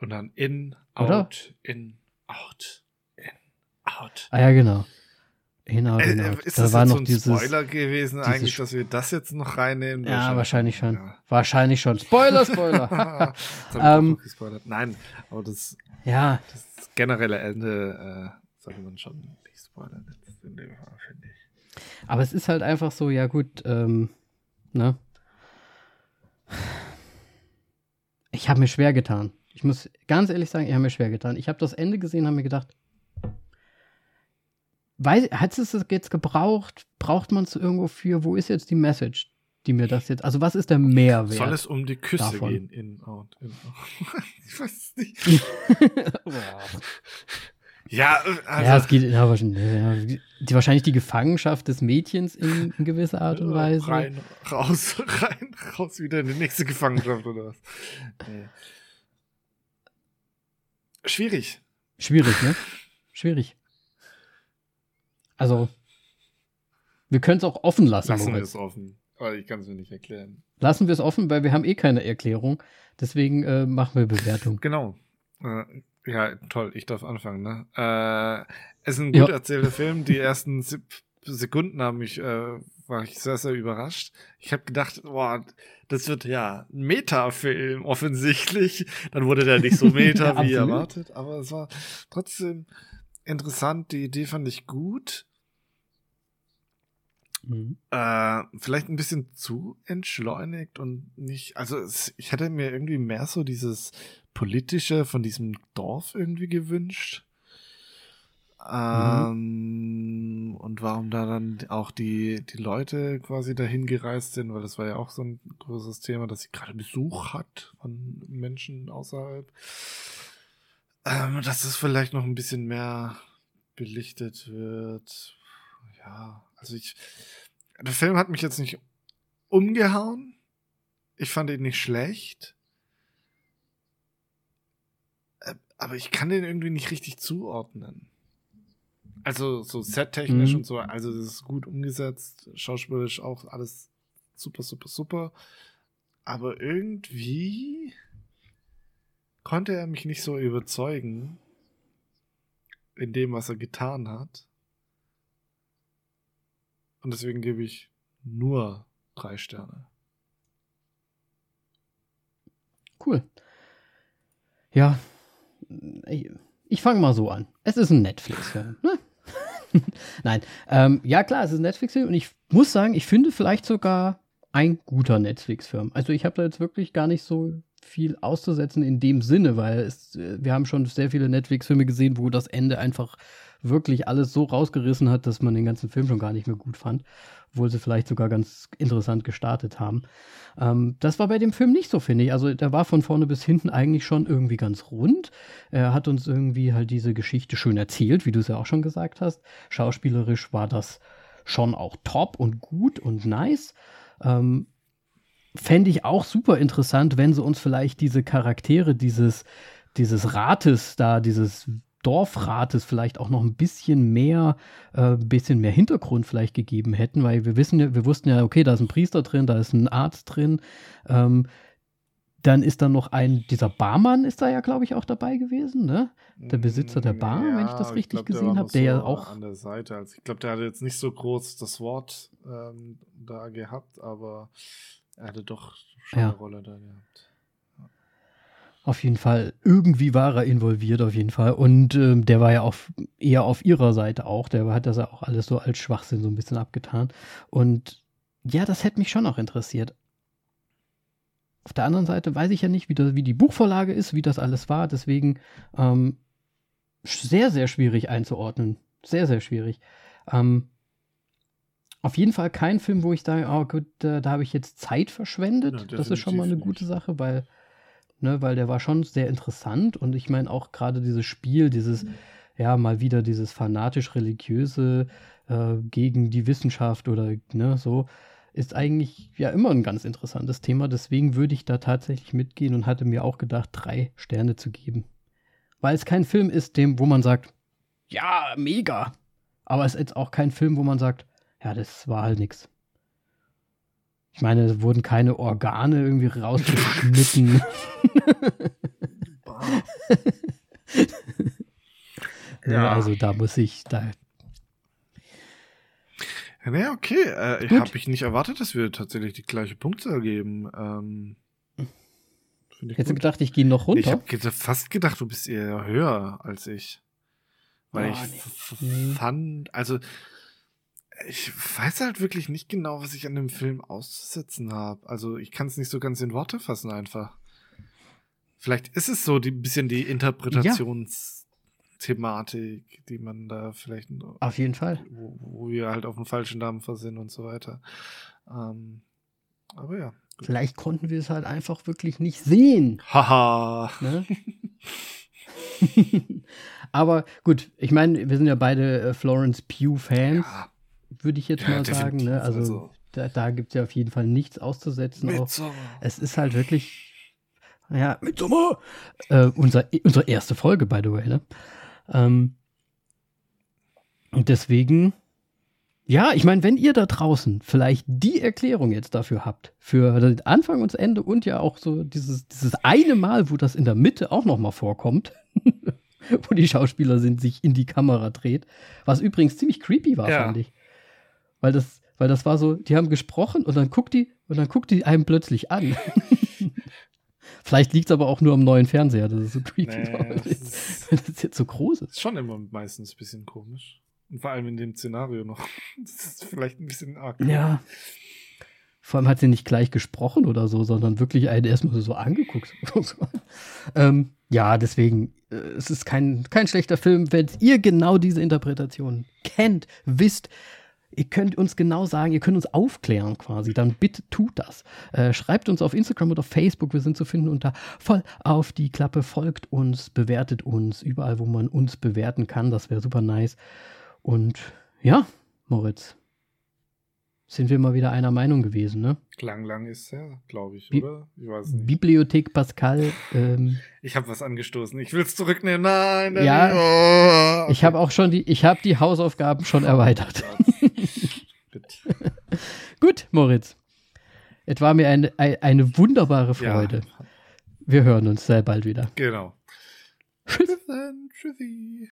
Und dann in, Oder? out, in, out, in, out. ah ja genau genau, Äh, genau. äh, ist da das war jetzt noch so ein dieses Spoiler gewesen, eigentlich, dass wir das jetzt noch reinnehmen? ja wahrscheinlich schon Ja. wahrscheinlich schon Spoiler Spoiler Ähm. Nein, aber das, ja das generelle Ende äh, sollte man schon nicht spoilern. jetzt in dem Fall, finde ich. Aber es ist halt einfach so, ja gut, ähm, ne? Ich habe mir schwer getan. Ich muss ganz ehrlich sagen, ich habe mir schwer getan. Ich habe das Ende gesehen, habe mir gedacht, hat es das jetzt gebraucht? Braucht man es irgendwo für? Wo ist jetzt die Message, die mir das jetzt, also was ist der Mehrwert? Soll es um die Küsse davon. gehen? In, out, in, out. ich weiß es nicht. Ja, äh, also, ja, es geht ja, wahrscheinlich, ja, die, wahrscheinlich die Gefangenschaft des Mädchens in, in gewisser Art und Weise. Rein, raus, rein, raus, wieder in die nächste Gefangenschaft oder was? Nee. Schwierig. Schwierig, ne? Schwierig. Also, wir können es auch offen lassen. Lassen wir es offen. Aber ich kann es mir nicht erklären. Lassen wir es offen, weil wir haben eh keine Erklärung. Deswegen äh, machen wir Bewertung. Genau. Äh, ja, toll, ich darf anfangen, ne? Äh, es ist ein gut ja. erzählter Film. Die ersten Sekunden haben mich, äh, war ich sehr, sehr überrascht. Ich habe gedacht, boah, das wird ja ein Meta-Film offensichtlich. Dann wurde der nicht so meta wie erwartet, aber es war trotzdem interessant. Die Idee fand ich gut. Mhm. Äh, vielleicht ein bisschen zu entschleunigt und nicht, also es, ich hätte mir irgendwie mehr so dieses politische von diesem Dorf irgendwie gewünscht. Ähm, mhm. Und warum da dann auch die, die Leute quasi dahin gereist sind, weil das war ja auch so ein großes Thema, dass sie gerade Besuch hat von Menschen außerhalb. Ähm, dass das vielleicht noch ein bisschen mehr belichtet wird. Ja, also ich, der Film hat mich jetzt nicht umgehauen. Ich fand ihn nicht schlecht. Äh, aber ich kann den irgendwie nicht richtig zuordnen. Also so settechnisch mhm. und so, also das ist gut umgesetzt, schauspielerisch auch alles super, super, super. Aber irgendwie konnte er mich nicht so überzeugen in dem, was er getan hat. Und deswegen gebe ich nur drei Sterne. Cool. Ja, ich, fange mal so an. Es ist ein Netflix-Film. Ne? Nein, ähm, ja klar, es ist ein Netflix-Film und ich muss sagen, ich finde vielleicht sogar ein guter Netflix-Film. Also ich habe da jetzt wirklich gar nicht so viel auszusetzen in dem Sinne, weil es, äh, wir haben schon sehr viele Netflix-Filme gesehen, wo das Ende einfach wirklich alles so rausgerissen hat, dass man den ganzen Film schon gar nicht mehr gut fand, obwohl sie vielleicht sogar ganz interessant gestartet haben. Ähm, das war bei dem Film nicht so, finde ich. Also der war von vorne bis hinten eigentlich schon irgendwie ganz rund. Er hat uns irgendwie halt diese Geschichte schön erzählt, wie du es ja auch schon gesagt hast. Schauspielerisch war das schon auch top und gut und nice. Ähm, Fände ich auch super interessant, wenn sie uns vielleicht diese Charaktere dieses, dieses Rates da, dieses Dorfrates vielleicht auch noch ein bisschen mehr, äh, bisschen mehr Hintergrund vielleicht gegeben hätten, weil wir wissen ja, wir wussten ja, okay, da ist ein Priester drin, da ist ein Arzt drin. Ähm, dann ist da noch ein, dieser Barmann ist da ja, glaube ich, auch dabei gewesen, ne? Der Besitzer der Bar, ja, wenn ich das richtig ich glaub, gesehen habe, der, der so ja auch. An der Seite. Also ich glaube, der hatte jetzt nicht so groß das Wort ähm, da gehabt, aber er hatte doch schon ja. eine Rolle da gehabt. Auf jeden Fall, irgendwie war er involviert, auf jeden Fall. Und ähm, der war ja auch eher auf ihrer Seite auch. Der hat das ja auch alles so als Schwachsinn so ein bisschen abgetan. Und ja, das hätte mich schon noch interessiert. Auf der anderen Seite weiß ich ja nicht, wie, das, wie die Buchvorlage ist, wie das alles war. Deswegen ähm, sehr, sehr schwierig einzuordnen. Sehr, sehr schwierig. Ähm, auf jeden Fall kein Film, wo ich sage, oh gut, da, da habe ich jetzt Zeit verschwendet. Ja, das ist schon mal eine gute Sache, weil ne, weil der war schon sehr interessant und ich meine auch gerade dieses Spiel, dieses, mhm. ja, mal wieder dieses fanatisch-religiöse äh, gegen die Wissenschaft oder ne, so, ist eigentlich ja immer ein ganz interessantes Thema. Deswegen würde ich da tatsächlich mitgehen und hatte mir auch gedacht, drei Sterne zu geben. Weil es kein Film ist, dem, wo man sagt, ja, mega. Aber es ist auch kein Film, wo man sagt, ja, das war halt nichts. Ich meine, es wurden keine Organe irgendwie rausgeschnitten. ja. Also da muss ich da. Ja, naja, okay. Äh, ich habe ich nicht erwartet, dass wir tatsächlich die gleiche Punktzahl geben. Ähm, Hättest du gedacht, ich gehe noch runter? Ich habe fast gedacht, du bist eher höher als ich. Weil oh, ich nee. fand, also ich weiß halt wirklich nicht genau, was ich an dem Film auszusetzen habe. Also ich kann es nicht so ganz in Worte fassen einfach. Vielleicht ist es so ein bisschen die Interpretationsthematik, ja. die man da vielleicht auf jeden Fall, wo, wo wir halt auf dem falschen Dampfer sind und so weiter. Ähm, aber ja. Gut. Vielleicht konnten wir es halt einfach wirklich nicht sehen. Haha. ne? aber gut, ich meine, wir sind ja beide äh, Florence Pugh Fans. Ja würde ich jetzt ja, mal sagen. Ne? Also, also, da, da gibt es ja auf jeden Fall nichts auszusetzen. Es ist halt wirklich, ja, Midsommar, äh, unser, unsere erste Folge, by the way. Ne? Ähm, und deswegen, ja, ich meine, wenn ihr da draußen vielleicht die Erklärung jetzt dafür habt, für Anfang und Ende und ja auch so dieses, dieses eine Mal, wo das in der Mitte auch nochmal vorkommt, wo die Schauspieler sind, sich in die Kamera dreht, was übrigens ziemlich creepy war, Ja. fand ich. Weil das, weil das war so, die haben gesprochen und dann guckt die, und dann guckt die einem plötzlich an. Vielleicht liegt es aber auch nur am neuen Fernseher, dass es so creepy Nee, das das, ist- weil das jetzt so groß ist. Ist schon immer meistens ein bisschen komisch. Und vor allem in dem Szenario noch. Das ist vielleicht ein bisschen arg. Ja. Vor allem hat sie nicht gleich gesprochen oder so, sondern wirklich einen erstmal so angeguckt. ähm, ja, deswegen, äh, es ist kein, kein schlechter Film, wenn ihr genau diese Interpretation kennt, wisst. Ihr könnt uns genau sagen, ihr könnt uns aufklären quasi, dann bitte tut das. Äh, schreibt uns auf Instagram oder Facebook, wir sind zu finden unter voll auf die Klappe, folgt uns, bewertet uns, überall, wo man uns bewerten kann, das wäre super nice. Und ja, Moritz, sind wir mal wieder einer Meinung gewesen, ne? Lang, lang ist her, glaube ich, Wie- oder? Ich weiß nicht. Bibliothek Pascal, ähm, Ich habe was angestoßen. Ich will es zurücknehmen. Nein, nein. Ja, oh, ich habe auch schon die, ich habe die Hausaufgaben schon erweitert. Gut, Moritz. Es war mir eine, eine, eine wunderbare Freude. Ja, Wir hören uns sehr bald wieder. genau. Tschüss. Bis dann. Tschüssi.